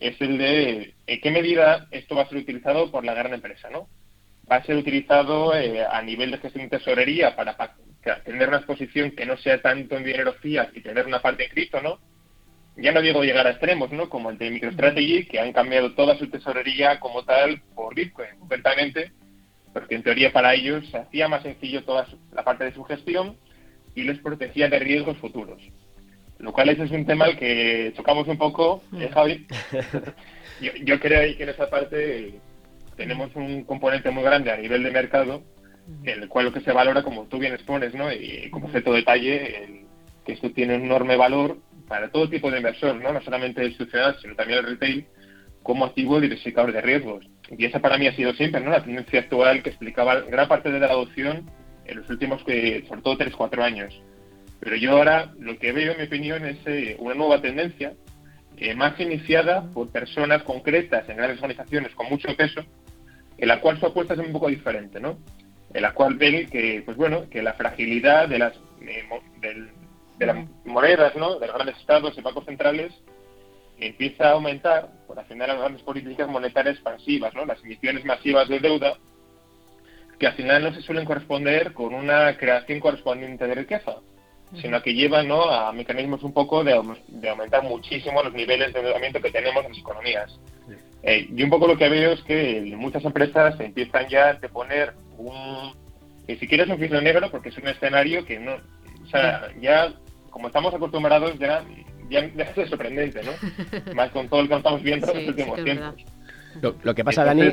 es el de en qué medida esto va a ser utilizado por la gran empresa, ¿no? Va a ser utilizado eh, a nivel de gestión de tesorería para tener una exposición que no sea tanto en dinero fiat y tener una parte en cripto, ¿no? Ya no digo llegar a extremos, ¿no? Como el de MicroStrategy, que han cambiado toda su tesorería como tal por Bitcoin, concretamente, porque en teoría para ellos se hacía más sencillo toda la parte de su gestión y les protegía de riesgos futuros. Lo cual ese es un tema al que tocamos un poco, ¿eh, Javi? yo, yo creo que en esa parte tenemos un componente muy grande a nivel de mercado en el cual lo que se valora, como tú bien expones, ¿no? y como cierto detalle, que esto tiene un enorme valor para todo tipo de inversor, no, no solamente el institucional, sino también el retail, como activo diversificador de riesgos. Y esa para mí ha sido siempre ¿no? la tendencia actual que explicaba gran parte de la adopción en los últimos, que, sobre todo, 3-4 años. Pero yo ahora lo que veo, en mi opinión, es eh, una nueva tendencia, eh, más iniciada por personas concretas en grandes organizaciones con mucho peso, en la cual su apuesta es un poco diferente, ¿no? en la cual ven que, pues bueno, que la fragilidad de las, eh, de las monedas, ¿no? de los grandes estados y bancos centrales empieza a aumentar por hacer las grandes políticas monetarias expansivas, ¿no? las emisiones masivas de deuda, que al final no se suelen corresponder con una creación correspondiente de riqueza, sino que llevan ¿no? a mecanismos un poco de, de, aumentar muchísimo los niveles de endeudamiento que tenemos en las economías. Eh, y un poco lo que veo es que muchas empresas empiezan ya a poner un, ni siquiera es un cisne negro porque es un escenario que no, o sea, ya como estamos acostumbrados ya, ya, es sorprendente, ¿no? Más con todo lo que estamos viendo en los últimos tiempos. Lo, que pasa, Dani,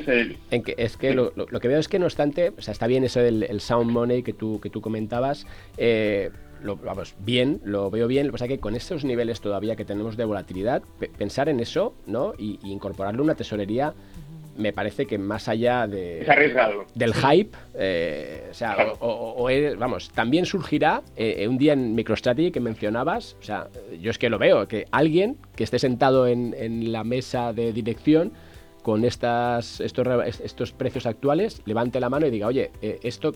en que, es que lo, que veo es que no obstante, o sea, está bien eso del el sound money que tú, que tú comentabas, eh, lo, vamos, bien, lo veo bien. Lo que pasa es que con estos niveles todavía que tenemos de volatilidad, pensar en eso, ¿no? Y, y incorporarle una tesorería me parece que más allá de, del hype, eh, o sea, o, vamos, también surgirá eh, un día en MicroStrategy que mencionabas, o sea, yo es que lo veo, que alguien que esté sentado en, en la mesa de dirección con estas, estos, estos precios actuales, levante la mano y diga, oye, eh, esto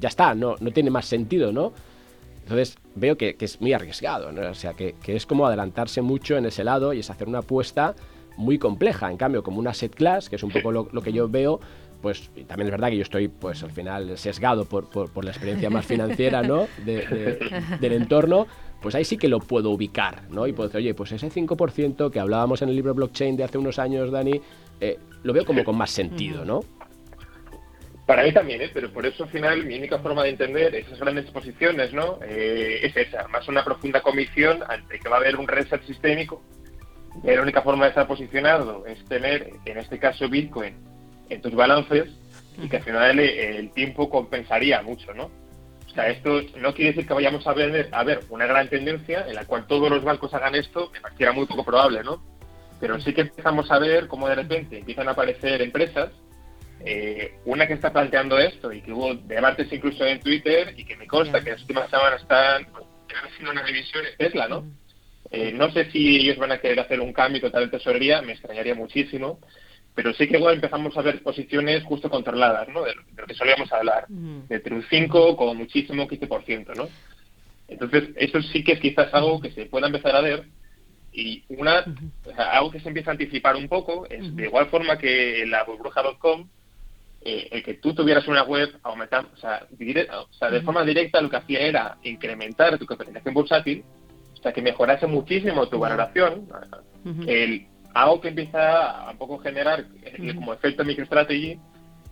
ya está, no, no tiene más sentido, ¿no? Entonces veo que, es muy arriesgado, ¿no? o sea, que, que es como adelantarse mucho en ese lado y es hacer una apuesta muy compleja. En cambio, como una set class, que es un poco lo, que yo veo, pues también es verdad que yo estoy, pues al final, sesgado por, por, la experiencia más financiera, ¿no? del entorno, pues ahí sí que lo puedo ubicar, ¿no? Y puedo decir, oye, pues ese 5% que hablábamos en el libro blockchain de hace unos años, Dani, eh, lo veo como con más sentido, ¿no? Para mí también, ¿eh? pero por eso al final mi única forma de entender esas grandes posiciones ¿no? Eh, es esa, más una profunda comisión ante que va a haber un reset sistémico la única forma de estar posicionado es tener, en este caso, Bitcoin en tus balances y que al final el, tiempo compensaría mucho, ¿no? O sea, esto no quiere decir que vayamos a ver, a ver una gran tendencia en la cual todos los bancos hagan esto, me pareciera muy poco probable, ¿no? Pero sí que empezamos a ver cómo de repente empiezan a aparecer empresas, eh, una que está planteando esto y que hubo debates incluso en Twitter y que me consta que las últimas semanas están haciendo una revisión es Tesla, ¿no? Eh, no sé si ellos van a querer hacer un cambio total de tesorería, me extrañaría muchísimo, pero sí que igual empezamos a ver posiciones justo controladas, ¿no? De, lo que solíamos hablar, de entre un 5 como muchísimo 15%, ¿no? Entonces, eso sí que es quizás algo que se pueda empezar a ver y una, algo que se empieza a anticipar un poco es de igual forma que la burbuja.com, eh, el que tú tuvieras una web aumentar, o sea, o sea de forma directa lo que hacía era incrementar tu capitalización bursátil o sea, que mejorase muchísimo tu valoración, el, algo que empieza a un poco generar eh, como efecto MicroStrategy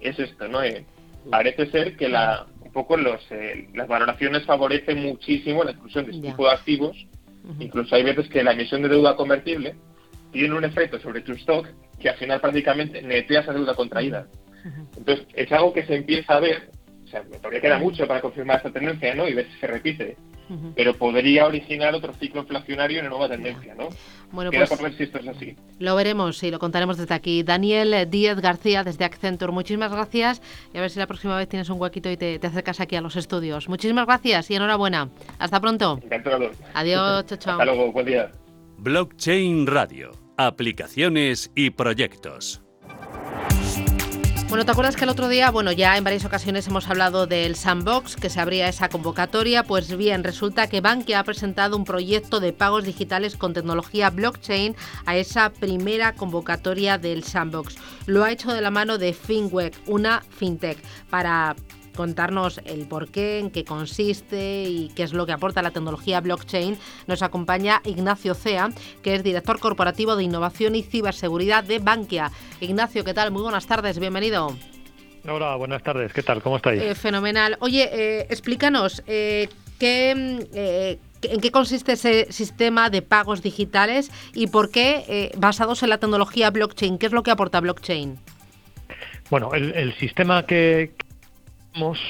es esto, ¿no? Eh, parece ser que la, un poco los, eh, las valoraciones favorecen muchísimo la inclusión de este tipo de activos. Incluso hay veces que la emisión de deuda convertible tiene un efecto sobre tu stock que al final prácticamente netea esa deuda contraída. Entonces, es algo que se empieza a ver, o sea, todavía queda mucho para confirmar esta tendencia, ¿no? Y ver si se repite pero podría originar otro ciclo inflacionario en una nueva tendencia, ¿no? Bueno, pues por ver si esto es así. Lo veremos y lo contaremos desde aquí. Daniel Díez García, desde Accenture, muchísimas gracias y a ver si la próxima vez tienes un huequito y te, acercas aquí a los estudios. Muchísimas gracias y enhorabuena. Hasta pronto. Encantado. Adiós, chao, chao. Hasta luego, buen día. Blockchain Radio, aplicaciones y proyectos. Bueno, ¿te acuerdas que el otro día, bueno, ya en varias ocasiones hemos hablado del sandbox, que se abría esa convocatoria? Pues bien, resulta que Bankia ha presentado un proyecto de pagos digitales con tecnología blockchain a esa primera convocatoria del sandbox. Lo ha hecho de la mano de FinWeb, una fintech, para contarnos el por qué, en qué consiste y qué es lo que aporta la tecnología blockchain, nos acompaña Ignacio Cea, que es director corporativo de innovación y ciberseguridad de Bankia. Ignacio, ¿qué tal? Muy buenas tardes, bienvenido. Hola, buenas tardes, ¿qué tal? ¿Cómo estáis? Eh, fenomenal. Oye, eh, explícanos, eh, ¿qué, ¿En qué consiste ese sistema de pagos digitales y por qué basados en la tecnología blockchain? ¿Qué es lo que aporta blockchain? Bueno, el sistema que,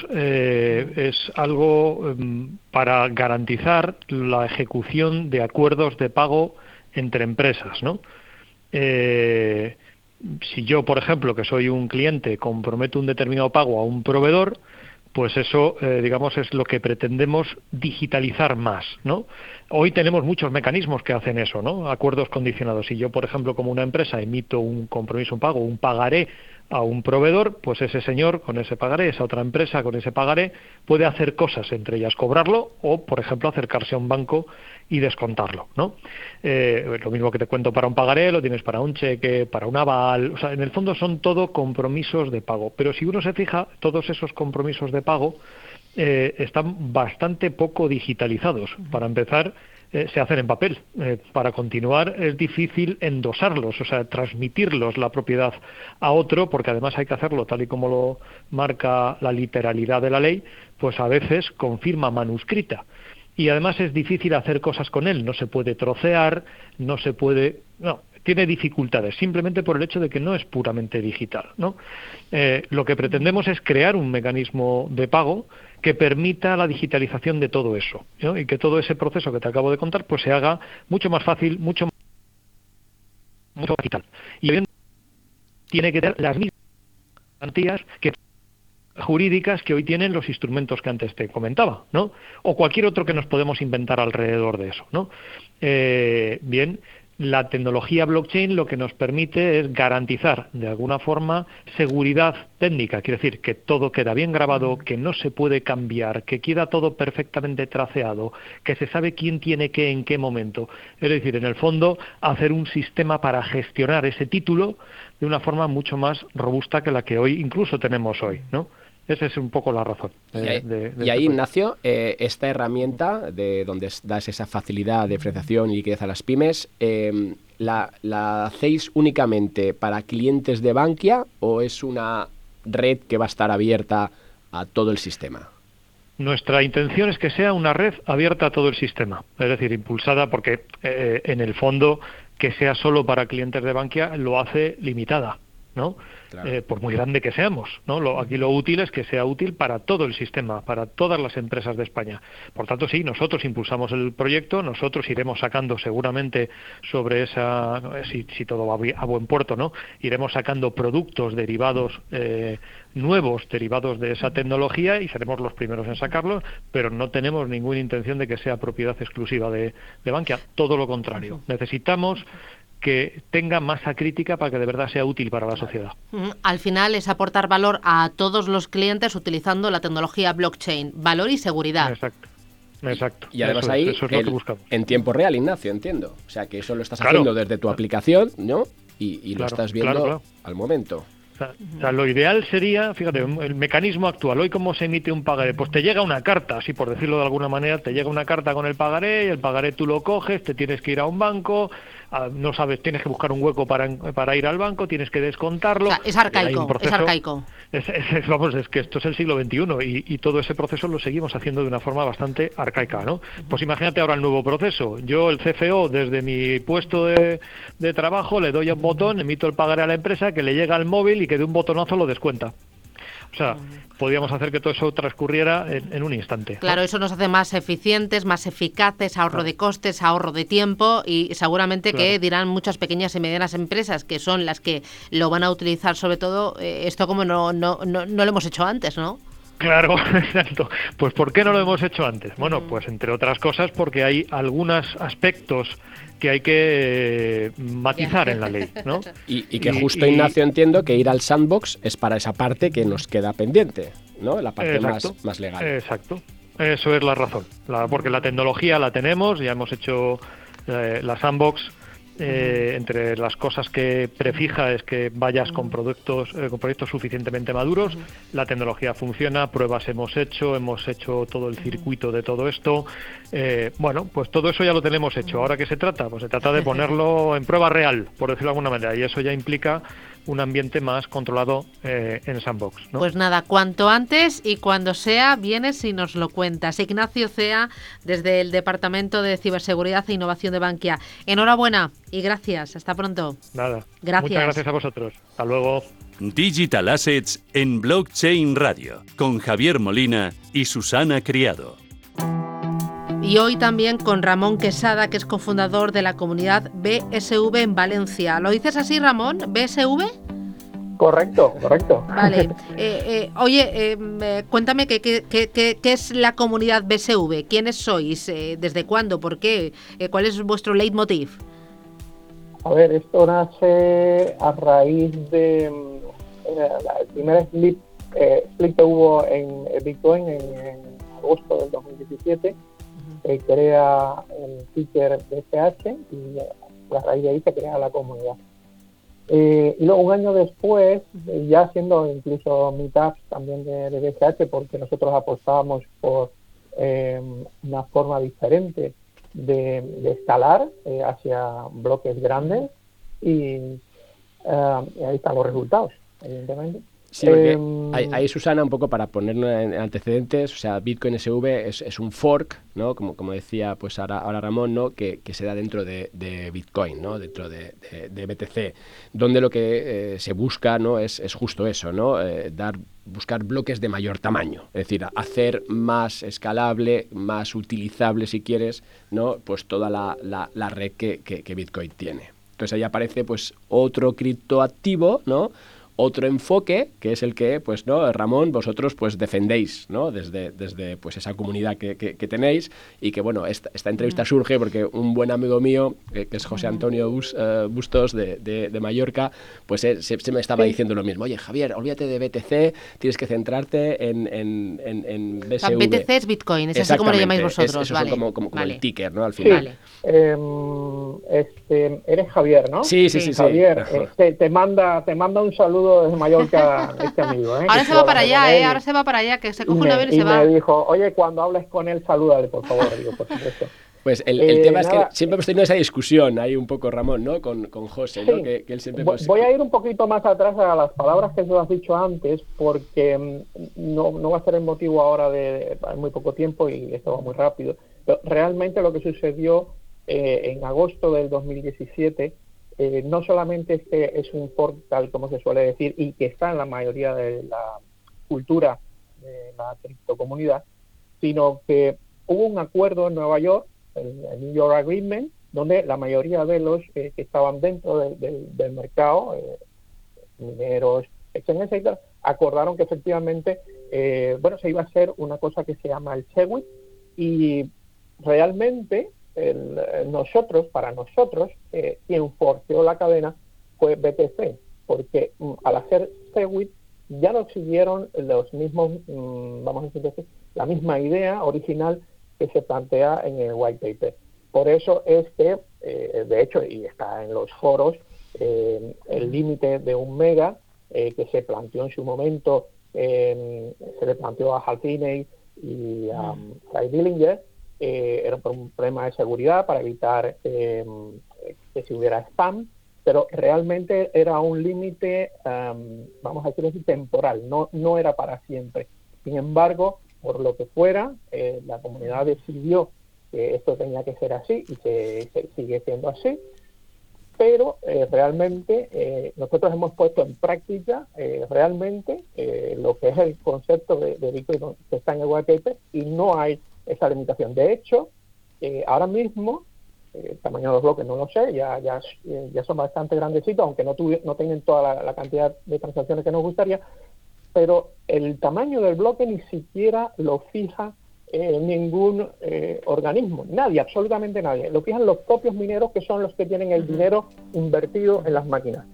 eh, es algo em, para garantizar la ejecución de acuerdos de pago entre empresas, ¿no? Eh, si yo, por ejemplo, que soy un cliente, comprometo un determinado pago a un proveedor, pues eso, eh, digamos, es lo que pretendemos digitalizar más, ¿no? Hoy tenemos muchos mecanismos que hacen eso, ¿no? Acuerdos condicionados. Si yo, por ejemplo, como una empresa emito un compromiso, un pago, un pagaré a un proveedor, pues ese señor con ese pagaré, esa otra empresa con ese pagaré, puede hacer cosas, entre ellas cobrarlo o, por ejemplo, acercarse a un banco y descontarlo, ¿no? Eh, lo mismo que te cuento para un pagaré, lo tienes para un cheque, para un aval, o sea, en el fondo son todo compromisos de pago. Pero si uno se fija, todos esos compromisos de pago eh, están bastante poco digitalizados. Para empezar, eh, se hacen en papel. Eh, para continuar es difícil endosarlos, o sea, transmitirlos la propiedad a otro, porque además hay que hacerlo tal y como lo marca la literalidad de la ley, pues a veces con firma manuscrita. Y además es difícil hacer cosas con él, no se puede trocear, no se puede... No, tiene dificultades, simplemente por el hecho de que no es puramente digital. ¿no? Eh, lo que pretendemos es crear un mecanismo de pago que permita la digitalización de todo eso y que todo ese proceso que te acabo de contar pues se haga mucho más fácil, mucho más mucho digital. Y tiene que tener las mismas garantías que jurídicas que hoy tienen los instrumentos que antes te comentaba, ¿no? O cualquier otro que nos podemos inventar alrededor de eso, ¿no? Eh, bien, la tecnología blockchain lo que nos permite es garantizar de alguna forma seguridad técnica, quiere decir que todo queda bien grabado, que no se puede cambiar, que queda todo perfectamente traceado, que se sabe quién tiene qué en qué momento. Es decir, en el fondo, hacer un sistema para gestionar ese título de una forma mucho más robusta que la que hoy incluso tenemos hoy, ¿no? Esa es un poco la razón. y ahí, este Ignacio, eh, esta herramienta de donde das esa facilidad de diferenciación y liquidez a las pymes, eh, ¿la, hacéis únicamente para clientes de Bankia o es una red que va a estar abierta a todo el sistema? Nuestra intención es que sea una red abierta a todo el sistema, es decir, impulsada porque eh, en el fondo que sea solo para clientes de Bankia lo hace limitada, ¿no? Eh, por muy grande que seamos. ¿no? Lo, aquí lo útil es que sea útil para todo el sistema, para todas las empresas de España. Por tanto, sí, nosotros impulsamos el proyecto, nosotros iremos sacando seguramente sobre esa, si, si todo va a buen puerto, ¿no? iremos sacando productos derivados eh, nuevos derivados de esa tecnología y seremos los primeros en sacarlos, pero no tenemos ninguna intención de que sea propiedad exclusiva de, de Bankia. Todo lo contrario. Necesitamos que tenga masa crítica para que de verdad sea útil para la sociedad. Al final es aportar valor a todos los clientes utilizando la tecnología blockchain, valor y seguridad. Exacto. Exacto. Y además ahí, en tiempo real, Ignacio, entiendo. O sea, que eso lo estás haciendo desde tu aplicación, ¿no? Y, lo estás viendo al momento. O sea, lo ideal sería, fíjate, el mecanismo actual. Hoy, ¿cómo se emite un pagaré? Pues te llega una carta, así por decirlo de alguna manera, te llega una carta con el pagaré, y el pagaré tú lo coges, te tienes que ir a un banco, no sabes, tienes que buscar un hueco para, para ir al banco, tienes que descontarlo. es arcaico, es arcaico. Es, vamos, es que esto es el siglo XXI y, y, todo ese proceso lo seguimos haciendo de una forma bastante arcaica, ¿no? Pues imagínate ahora el nuevo proceso. Yo, el CFO, desde mi puesto de, de trabajo, le doy a un botón, emito el pagaré a la empresa, que le llega al móvil y que de un botonazo lo descuenta. O sea, podríamos hacer que todo eso transcurriera en, un instante. Claro, eso nos hace más eficientes, más eficaces, ahorro de costes, ahorro de tiempo y seguramente que dirán muchas pequeñas y medianas empresas que son las que lo van a utilizar sobre todo, eh, esto como no, no, no, no lo hemos hecho antes, ¿no? Claro, exacto. Pues ¿por qué no lo hemos hecho antes? Bueno, pues entre otras cosas porque hay algunos aspectos que hay que matizar en la ley, ¿no? Y, que justo, Ignacio, entiendo que ir al sandbox es para esa parte que nos queda pendiente, ¿no? La parte más, más legal. Exacto. Eso es la razón. porque la tecnología la tenemos, ya hemos hecho eh, la sandbox eh, entre las cosas que prefija es que vayas con productos eh, con proyectos suficientemente maduros. La tecnología funciona, pruebas hemos hecho, hemos hecho todo el circuito de todo esto. Eh, bueno, pues todo eso ya lo tenemos hecho. Ahora qué se trata, pues se trata de ponerlo en prueba real, por decirlo de alguna manera, y eso ya implica un ambiente más controlado eh, en Sandbox. Pues nada, cuanto antes y cuando sea, vienes y nos lo cuentas. Ignacio Cea, desde el Departamento de Ciberseguridad e Innovación de Bankia. Enhorabuena y gracias. Hasta pronto. Nada. Gracias. Muchas gracias a vosotros. Hasta luego. Digital Assets en Blockchain Radio, con Javier Molina y Susana Criado. Y hoy también con Ramón Quesada, que es cofundador de la comunidad BSV en Valencia. ¿Lo dices así, Ramón? ¿BSV? Correcto, correcto. Vale. Eh, eh, oye, eh, cuéntame qué, qué, qué, es la comunidad BSV, quiénes sois, desde cuándo, por qué, cuál es vuestro leitmotiv. A ver, esto nace a raíz de el primer split, split que hubo en Bitcoin en, en agosto del 2017 se crea el ticker BCH y a raíz de ahí se crea la comunidad. Eh, y luego un año después, eh, ya siendo incluso mitad también de, de, porque nosotros apostábamos por eh, una forma diferente de, escalar hacia bloques grandes y ahí están los resultados, evidentemente. Sí, porque em, ahí, Susana, un poco para ponerlo en antecedentes, o sea, Bitcoin SV es, un fork, ¿no? Como, como decía pues ahora, ahora Ramón, ¿no? Que, se da dentro de, Bitcoin, ¿no? Dentro de, BTC, donde lo que eh, se busca, ¿no? Es, justo eso, ¿no? Eh, dar buscar bloques de mayor tamaño, es decir, hacer más escalable, más utilizable, si quieres, ¿no? Pues toda la, la, red que, que Bitcoin tiene. Entonces ahí aparece pues otro criptoactivo, ¿no? Otro enfoque, que es el que, pues, ¿no? Ramón, vosotros pues defendéis, ¿no? Desde, desde pues esa comunidad que, tenéis y que, bueno, esta, entrevista surge porque un buen amigo mío, que es José Antonio eh, Bustos de, Mallorca, pues se, me estaba diciendo lo mismo. Oye, Javier, olvídate de BTC, tienes que centrarte en, en, en, BSV. BTC es Bitcoin, es así como lo llamáis vosotros, es, como, como, el ticker, ¿no? Al final. Em, este, eres Javier, ¿no? Sí, sí, sí. Javier, eh, te, manda, te manda un saludo desde Mallorca este amigo. ¿eh? Ahora se va para allá, ¿eh? Ahora se va para allá, que se coge un avión y, se va. Y me dijo, oye, cuando hables con él, salúdale, por favor. Digo, por supuesto. Pues el, el tema es que siempre hemos tenido esa discusión ahí un poco, Ramón, ¿no? Con, con José, ¿no? Que, él siempre... Pues, voy a ir un poquito más atrás a las palabras que tú has dicho antes, porque mm, no, no va a ser el motivo ahora de... Hay muy poco tiempo y esto va muy rápido. Pero realmente lo que sucedió eh, en agosto del 2017, eh, no solamente es un portal, como se suele decir, y que está en la mayoría de la cultura de la criptocomunidad, sino que hubo un acuerdo en Nueva York, el, New York Agreement, donde la mayoría de los eh, que estaban dentro del, mercado, mineros, etcétera, acordaron que efectivamente, bueno, se iba a hacer una cosa que se llama el SEWIT y realmente nosotros, para nosotros, eh, quien forceó la cadena fue BTC, porque mm, al hacer Segwit ya no siguieron los mismos, mm, vamos a decir la misma idea original que se plantea en el white paper. Por eso es que, eh, de hecho, y está en los foros, eh, el límite de un mega que se planteó en su momento, se le planteó a Hal y a Guy Dillinger, eh, era por un problema de seguridad para evitar em, que si hubiera spam, pero realmente era un límite, vamos a decirlo así, temporal, no, no era para siempre. Sin embargo, por lo que fuera, eh, la comunidad decidió que esto tenía que ser así y que sigue siendo así, pero eh, realmente nosotros hemos puesto en práctica realmente lo que es el concepto de, de Bitcoin que está en el white y no hay esa limitación. De hecho, eh, ahora mismo, eh, el tamaño de los bloques no lo sé, ya, ya, ya son bastante grandecitos, aunque no, no tienen toda la, cantidad de transacciones que nos gustaría, pero el tamaño del bloque ni siquiera lo fija eh, ningún organismo, nadie, absolutamente nadie. Lo fijan los propios mineros que son los que tienen el dinero invertido en las máquinas.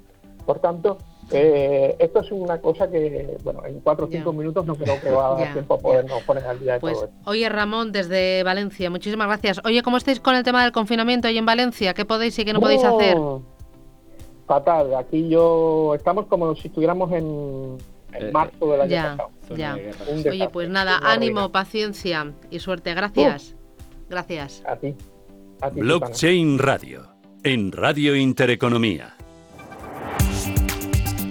Por tanto, eh, esto es una cosa que, bueno, en cuatro o cinco minutos no creo que va a dar tiempo a podernos poner al día de pues, todo esto. Oye, Ramón, desde Valencia, muchísimas gracias. Oye, ¿cómo estáis con el tema del confinamiento ahí en Valencia? ¿Qué podéis y qué no, podéis hacer? Fatal, aquí yo estamos como si estuviéramos en, en eh, marzo del año ya, pasado. Ya. Oye, pues nada, ánimo, paciencia y suerte. Gracias. Gracias. A ti. A ti Blockchain Radio, en Radio Intereconomía.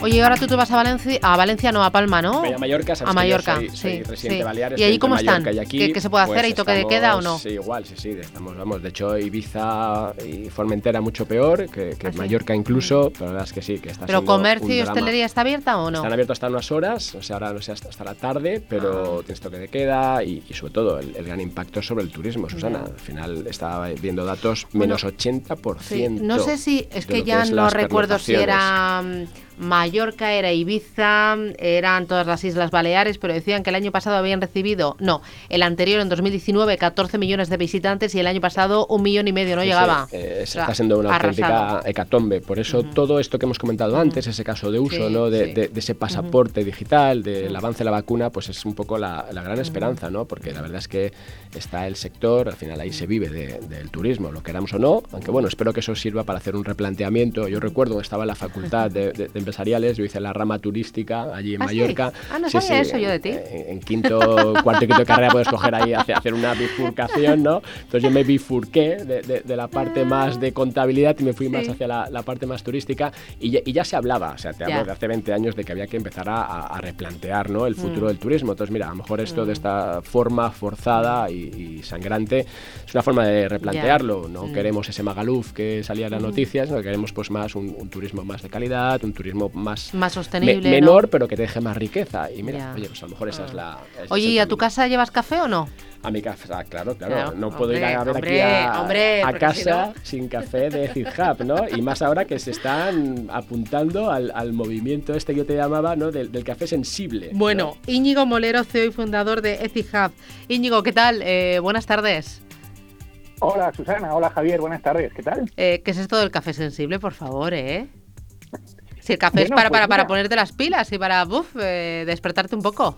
Oye, ahora tú te vas a Valencia, a Valencia no, a Palma, ¿no? a Mallorca, a Mallorca, sí, residente Baleares. ¿Y ahí cómo están? ¿Qué, se puede hacer? Pues ¿Hay toque de queda o no? Sí, igual, sí, sí, estamos, vamos, de hecho Ibiza y Formentera mucho peor que, ¿Ah, Mallorca incluso, pero la verdad es que sí, que está ¿Pero comercio y hostelería está abierta o no? Están abiertos hasta unas horas, o sea, ahora no sé, hasta, la tarde, pero ah. tienes toque de queda y, sobre todo el, gran impacto sobre el turismo, Susana. Al final estaba viendo datos menos 80%. No sé si, es que ya no recuerdo si era mm, Mallorca, era Ibiza, eran todas las Islas Baleares, pero decían que el año pasado habían recibido, no, el anterior en 2019 14 millones de visitantes y el año pasado un millón y medio, no llegaba. Eh, está siendo una auténtica hecatombe. Por eso todo esto que hemos comentado antes, ese caso de uso, ¿no? De, ese pasaporte digital, del avance de la vacuna, pues es un poco la, gran esperanza, ¿no? Porque la verdad es que está el sector, al final ahí se vive del turismo, lo queramos o no, aunque bueno, espero que eso sirva para hacer un replanteamiento. Yo recuerdo, estaba en la facultad de empresariales, yo hice la rama turística allí en ¿Ah, Mallorca. Ah, no sabía eso yo de ti. En, quinto, cuarto y quinto de carrera puedes coger ahí hacer, una bifurcación, ¿no? Entonces yo me bifurqué de, la parte más de contabilidad y me fui más hacia la, parte más turística y ya, se hablaba, o sea, te hablo de hace 20 años de que había que empezar a, replantear ¿no? el futuro mm. del turismo. Entonces, mira, a lo mejor esto de mm. esta forma forzada y, sangrante es una forma de replantearlo. No mm. queremos ese Magaluf que salía en las noticias, no queremos pues más un, turismo más de calidad, un turismo más, más sostenible, menor, pero que te deje más riqueza. Y mira, oye, pues a lo mejor esa es la... oye, ¿y a tu casa llevas café o no? A mi casa, ah, claro, claro. no puedo ir a ver aquí a, casa sin café de Hub, ¿no? Y más ahora que se están apuntando al, movimiento este que yo te llamaba, ¿no? Del, café sensible. Bueno, Íñigo Molero, CEO y fundador de Hub. Íñigo, ¿qué tal? Eh, buenas tardes. Hola Susana, hola Javier, buenas tardes, ¿qué tal? Eh, ¿Qué es esto del café sensible, por favor, eh? Si el café es para, pues para, para ponerte las pilas y para, buf, eh, despertarte un poco.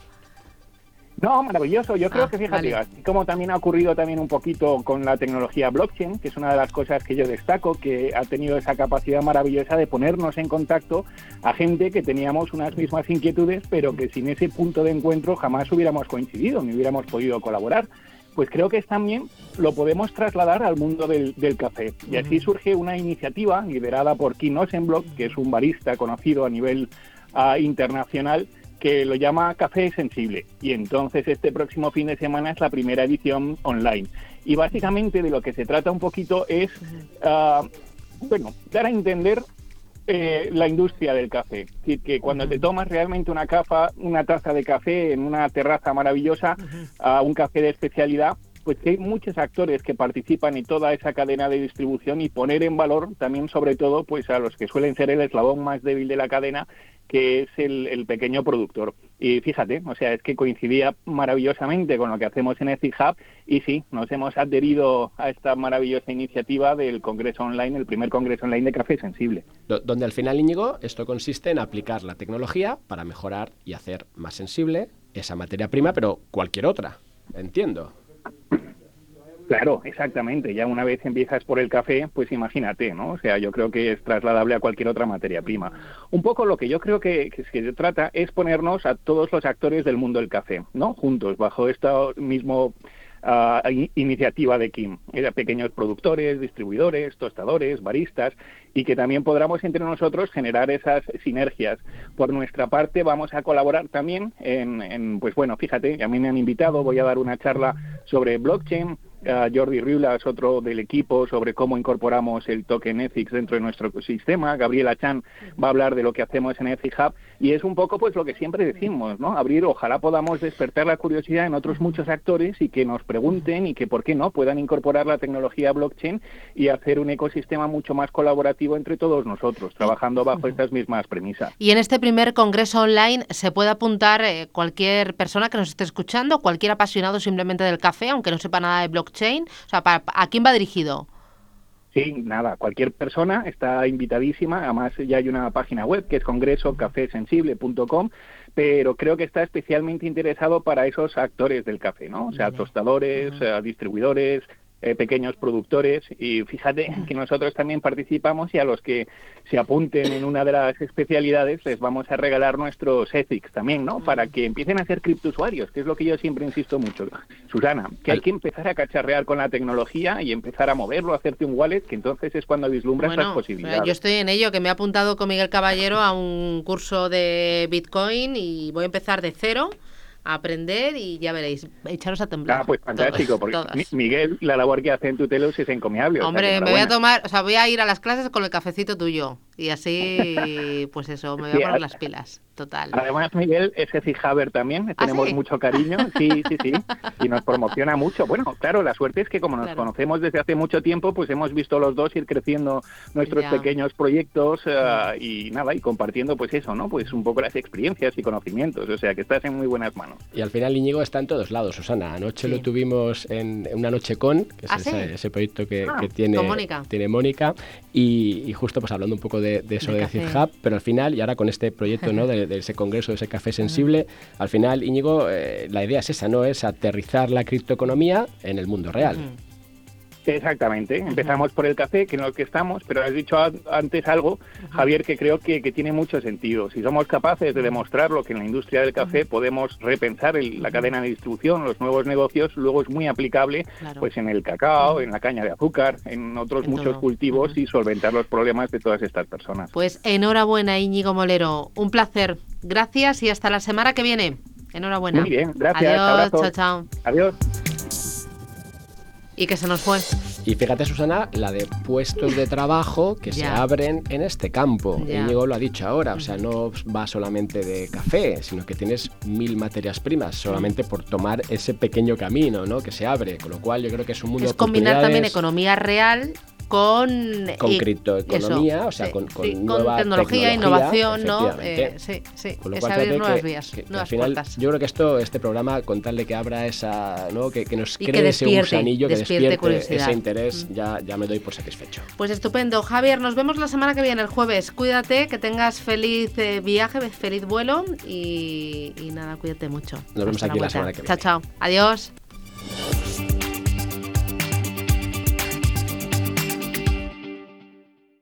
No, maravilloso. Yo creo ah, que fíjate, como también ha ocurrido también un poquito con la tecnología blockchain, que es una de las cosas que yo destaco, que ha tenido esa capacidad maravillosa de ponernos en contacto a gente que teníamos unas mismas inquietudes, pero que sin ese punto de encuentro jamás hubiéramos coincidido, ni hubiéramos podido colaborar. Pues creo que también lo podemos trasladar al mundo del, café. Y así surge una iniciativa liderada por Kim Osenblock, que es un barista conocido a nivel ah, internacional, que lo llama Café Sensible. Y entonces este próximo fin de semana es la primera edición online. Y básicamente de lo que se trata un poquito es, ah, bueno, dar a entender eh, la industria del café. Es decir, que cuando te tomas realmente una, cafa, una taza de café en una terraza maravillosa, a un café de especialidad, pues que hay muchos actores que participan en toda esa cadena de distribución y poner en valor también sobre todo pues a los que suelen ser el eslabón más débil de la cadena que es el, pequeño productor. Y fíjate, o sea, es que coincidía maravillosamente con lo que hacemos en Ethic Hub y sí, nos hemos adherido a esta maravillosa iniciativa del Congreso Online, el primer Congreso Online de Café Sensible. Donde al final, Íñigo, esto consiste en aplicar la tecnología para mejorar y hacer más sensible esa materia prima, pero cualquier otra, entiendo. Claro, exactamente. Ya una vez empiezas por el café, pues imagínate, ¿no? O sea, yo creo que es trasladable a cualquier otra materia prima. Un poco lo que yo creo que, se trata es ponernos a todos los actores del mundo del café, ¿no? Juntos, bajo este mismo iniciativa de Kim. Pequeños productores, distribuidores, tostadores, baristas, y que también podamos entre nosotros generar esas sinergias. Por nuestra parte, vamos a colaborar también en, en pues bueno, fíjate, a mí me han invitado, voy a dar una charla sobre blockchain, Jordi Riula otro del equipo sobre cómo incorporamos el token Ethics dentro de nuestro ecosistema. Gabriela Chan va a hablar de lo que hacemos en Ethic Hub y es un poco pues lo que siempre decimos, ¿no? Abrir, ojalá podamos despertar la curiosidad en otros muchos actores y que nos pregunten y que por qué no puedan incorporar la tecnología blockchain y hacer un ecosistema mucho más colaborativo entre todos nosotros, trabajando bajo estas mismas premisas. Y en este primer congreso online se puede apuntar eh, cualquier persona que nos esté escuchando, cualquier apasionado simplemente del café, aunque no sepa nada de blockchain blockchain? O sea, ¿a quién va dirigido? Sí, nada, cualquier persona está invitadísima. Además, ya hay una página web que es congresocafesensible.com, pero creo que está especialmente interesado para esos actores del café, ¿no? O sea, tostadores, eh, distribuidores, eh, pequeños productores y fíjate que nosotros también participamos y a los que se apunten en una de las especialidades les vamos a regalar nuestros ethics también, ¿no? Para que empiecen a ser criptosuarios, que es lo que yo siempre insisto mucho. Susana, que hay que empezar a cacharrear con la tecnología y empezar a moverlo, a hacerte un wallet, que entonces es cuando vislumbras las posibilidades. Yo estoy en ello, que me he apuntado con Miguel Caballero a un curso de Bitcoin y voy a empezar de cero aprender y ya veréis, echaros a temblar. Ah, pues fantástico, porque Miguel, la labor que hace en Tutelus es encomiable. Hombre, me voy a tomar, o sea, voy a ir a las clases con el cafecito tuyo y así, pues eso, me voy a poner las pilas total. Además, Miguel es Haber también, ¿Ah, tenemos mucho cariño, sí, sí, sí, y nos promociona mucho. Bueno, claro, la suerte es que como nos conocemos desde hace mucho tiempo, pues hemos visto los dos ir creciendo nuestros pequeños proyectos eh, y nada, y compartiendo pues eso, ¿no? Pues un poco las experiencias y conocimientos, o sea que estás en muy buenas manos. Y al final Íñigo está en todos lados, Susana. Anoche lo tuvimos en una noche con, que es ¿Ah, ese, proyecto que, ah, tiene, Mónica. tiene Mónica, y, justo pues hablando un poco de, eso de, de Hub, pero al final, y ahora con este proyecto, ¿no? De, de, ese congreso, de ese café sensible, al final, Íñigo, eh, la idea es esa, ¿no? Es aterrizar la criptoeconomía en el mundo real. Exactamente. Empezamos por el café, que en lo que estamos, pero has dicho antes algo, Javier, que creo que, tiene mucho sentido. Si somos capaces de demostrarlo que en la industria del café podemos repensar la cadena de distribución, los nuevos negocios, luego es muy aplicable pues en el cacao, en la caña de azúcar, en otros muchos cultivos y solventar los problemas de todas estas personas. Pues enhorabuena, Íñigo Molero. Un placer. Gracias y hasta la semana que viene. Enhorabuena. Muy bien, gracias. Adiós, chao, chao. Adiós y que se nos fue. Y fíjate, Susana, la de puestos de trabajo que se abren en este campo. Íñigo lo ha dicho ahora, o sea, no va solamente de café, sino que tienes mil materias primas solamente por tomar ese pequeño camino ¿no? que se abre. Con lo cual, yo creo que es un mundo es combinar también economía real con, con criptoeconomía, o sea, con, con, nueva tecnología, innovación, ¿no? Eh, sí, sí, con lo cual, abrir nuevas vías, nuevas puertas. Yo creo que esto, este programa, con tal de que abra esa, ¿no? que, que nos cree ese gusanillo, que despierte, ese interés, mm. ya, ya me doy por satisfecho. Pues estupendo. Javier, nos vemos la semana que viene, el jueves. Cuídate, que tengas feliz eh, viaje, feliz vuelo y, y, nada, cuídate mucho. Nos vemos aquí la semana que viene. Chao, chao. Adiós.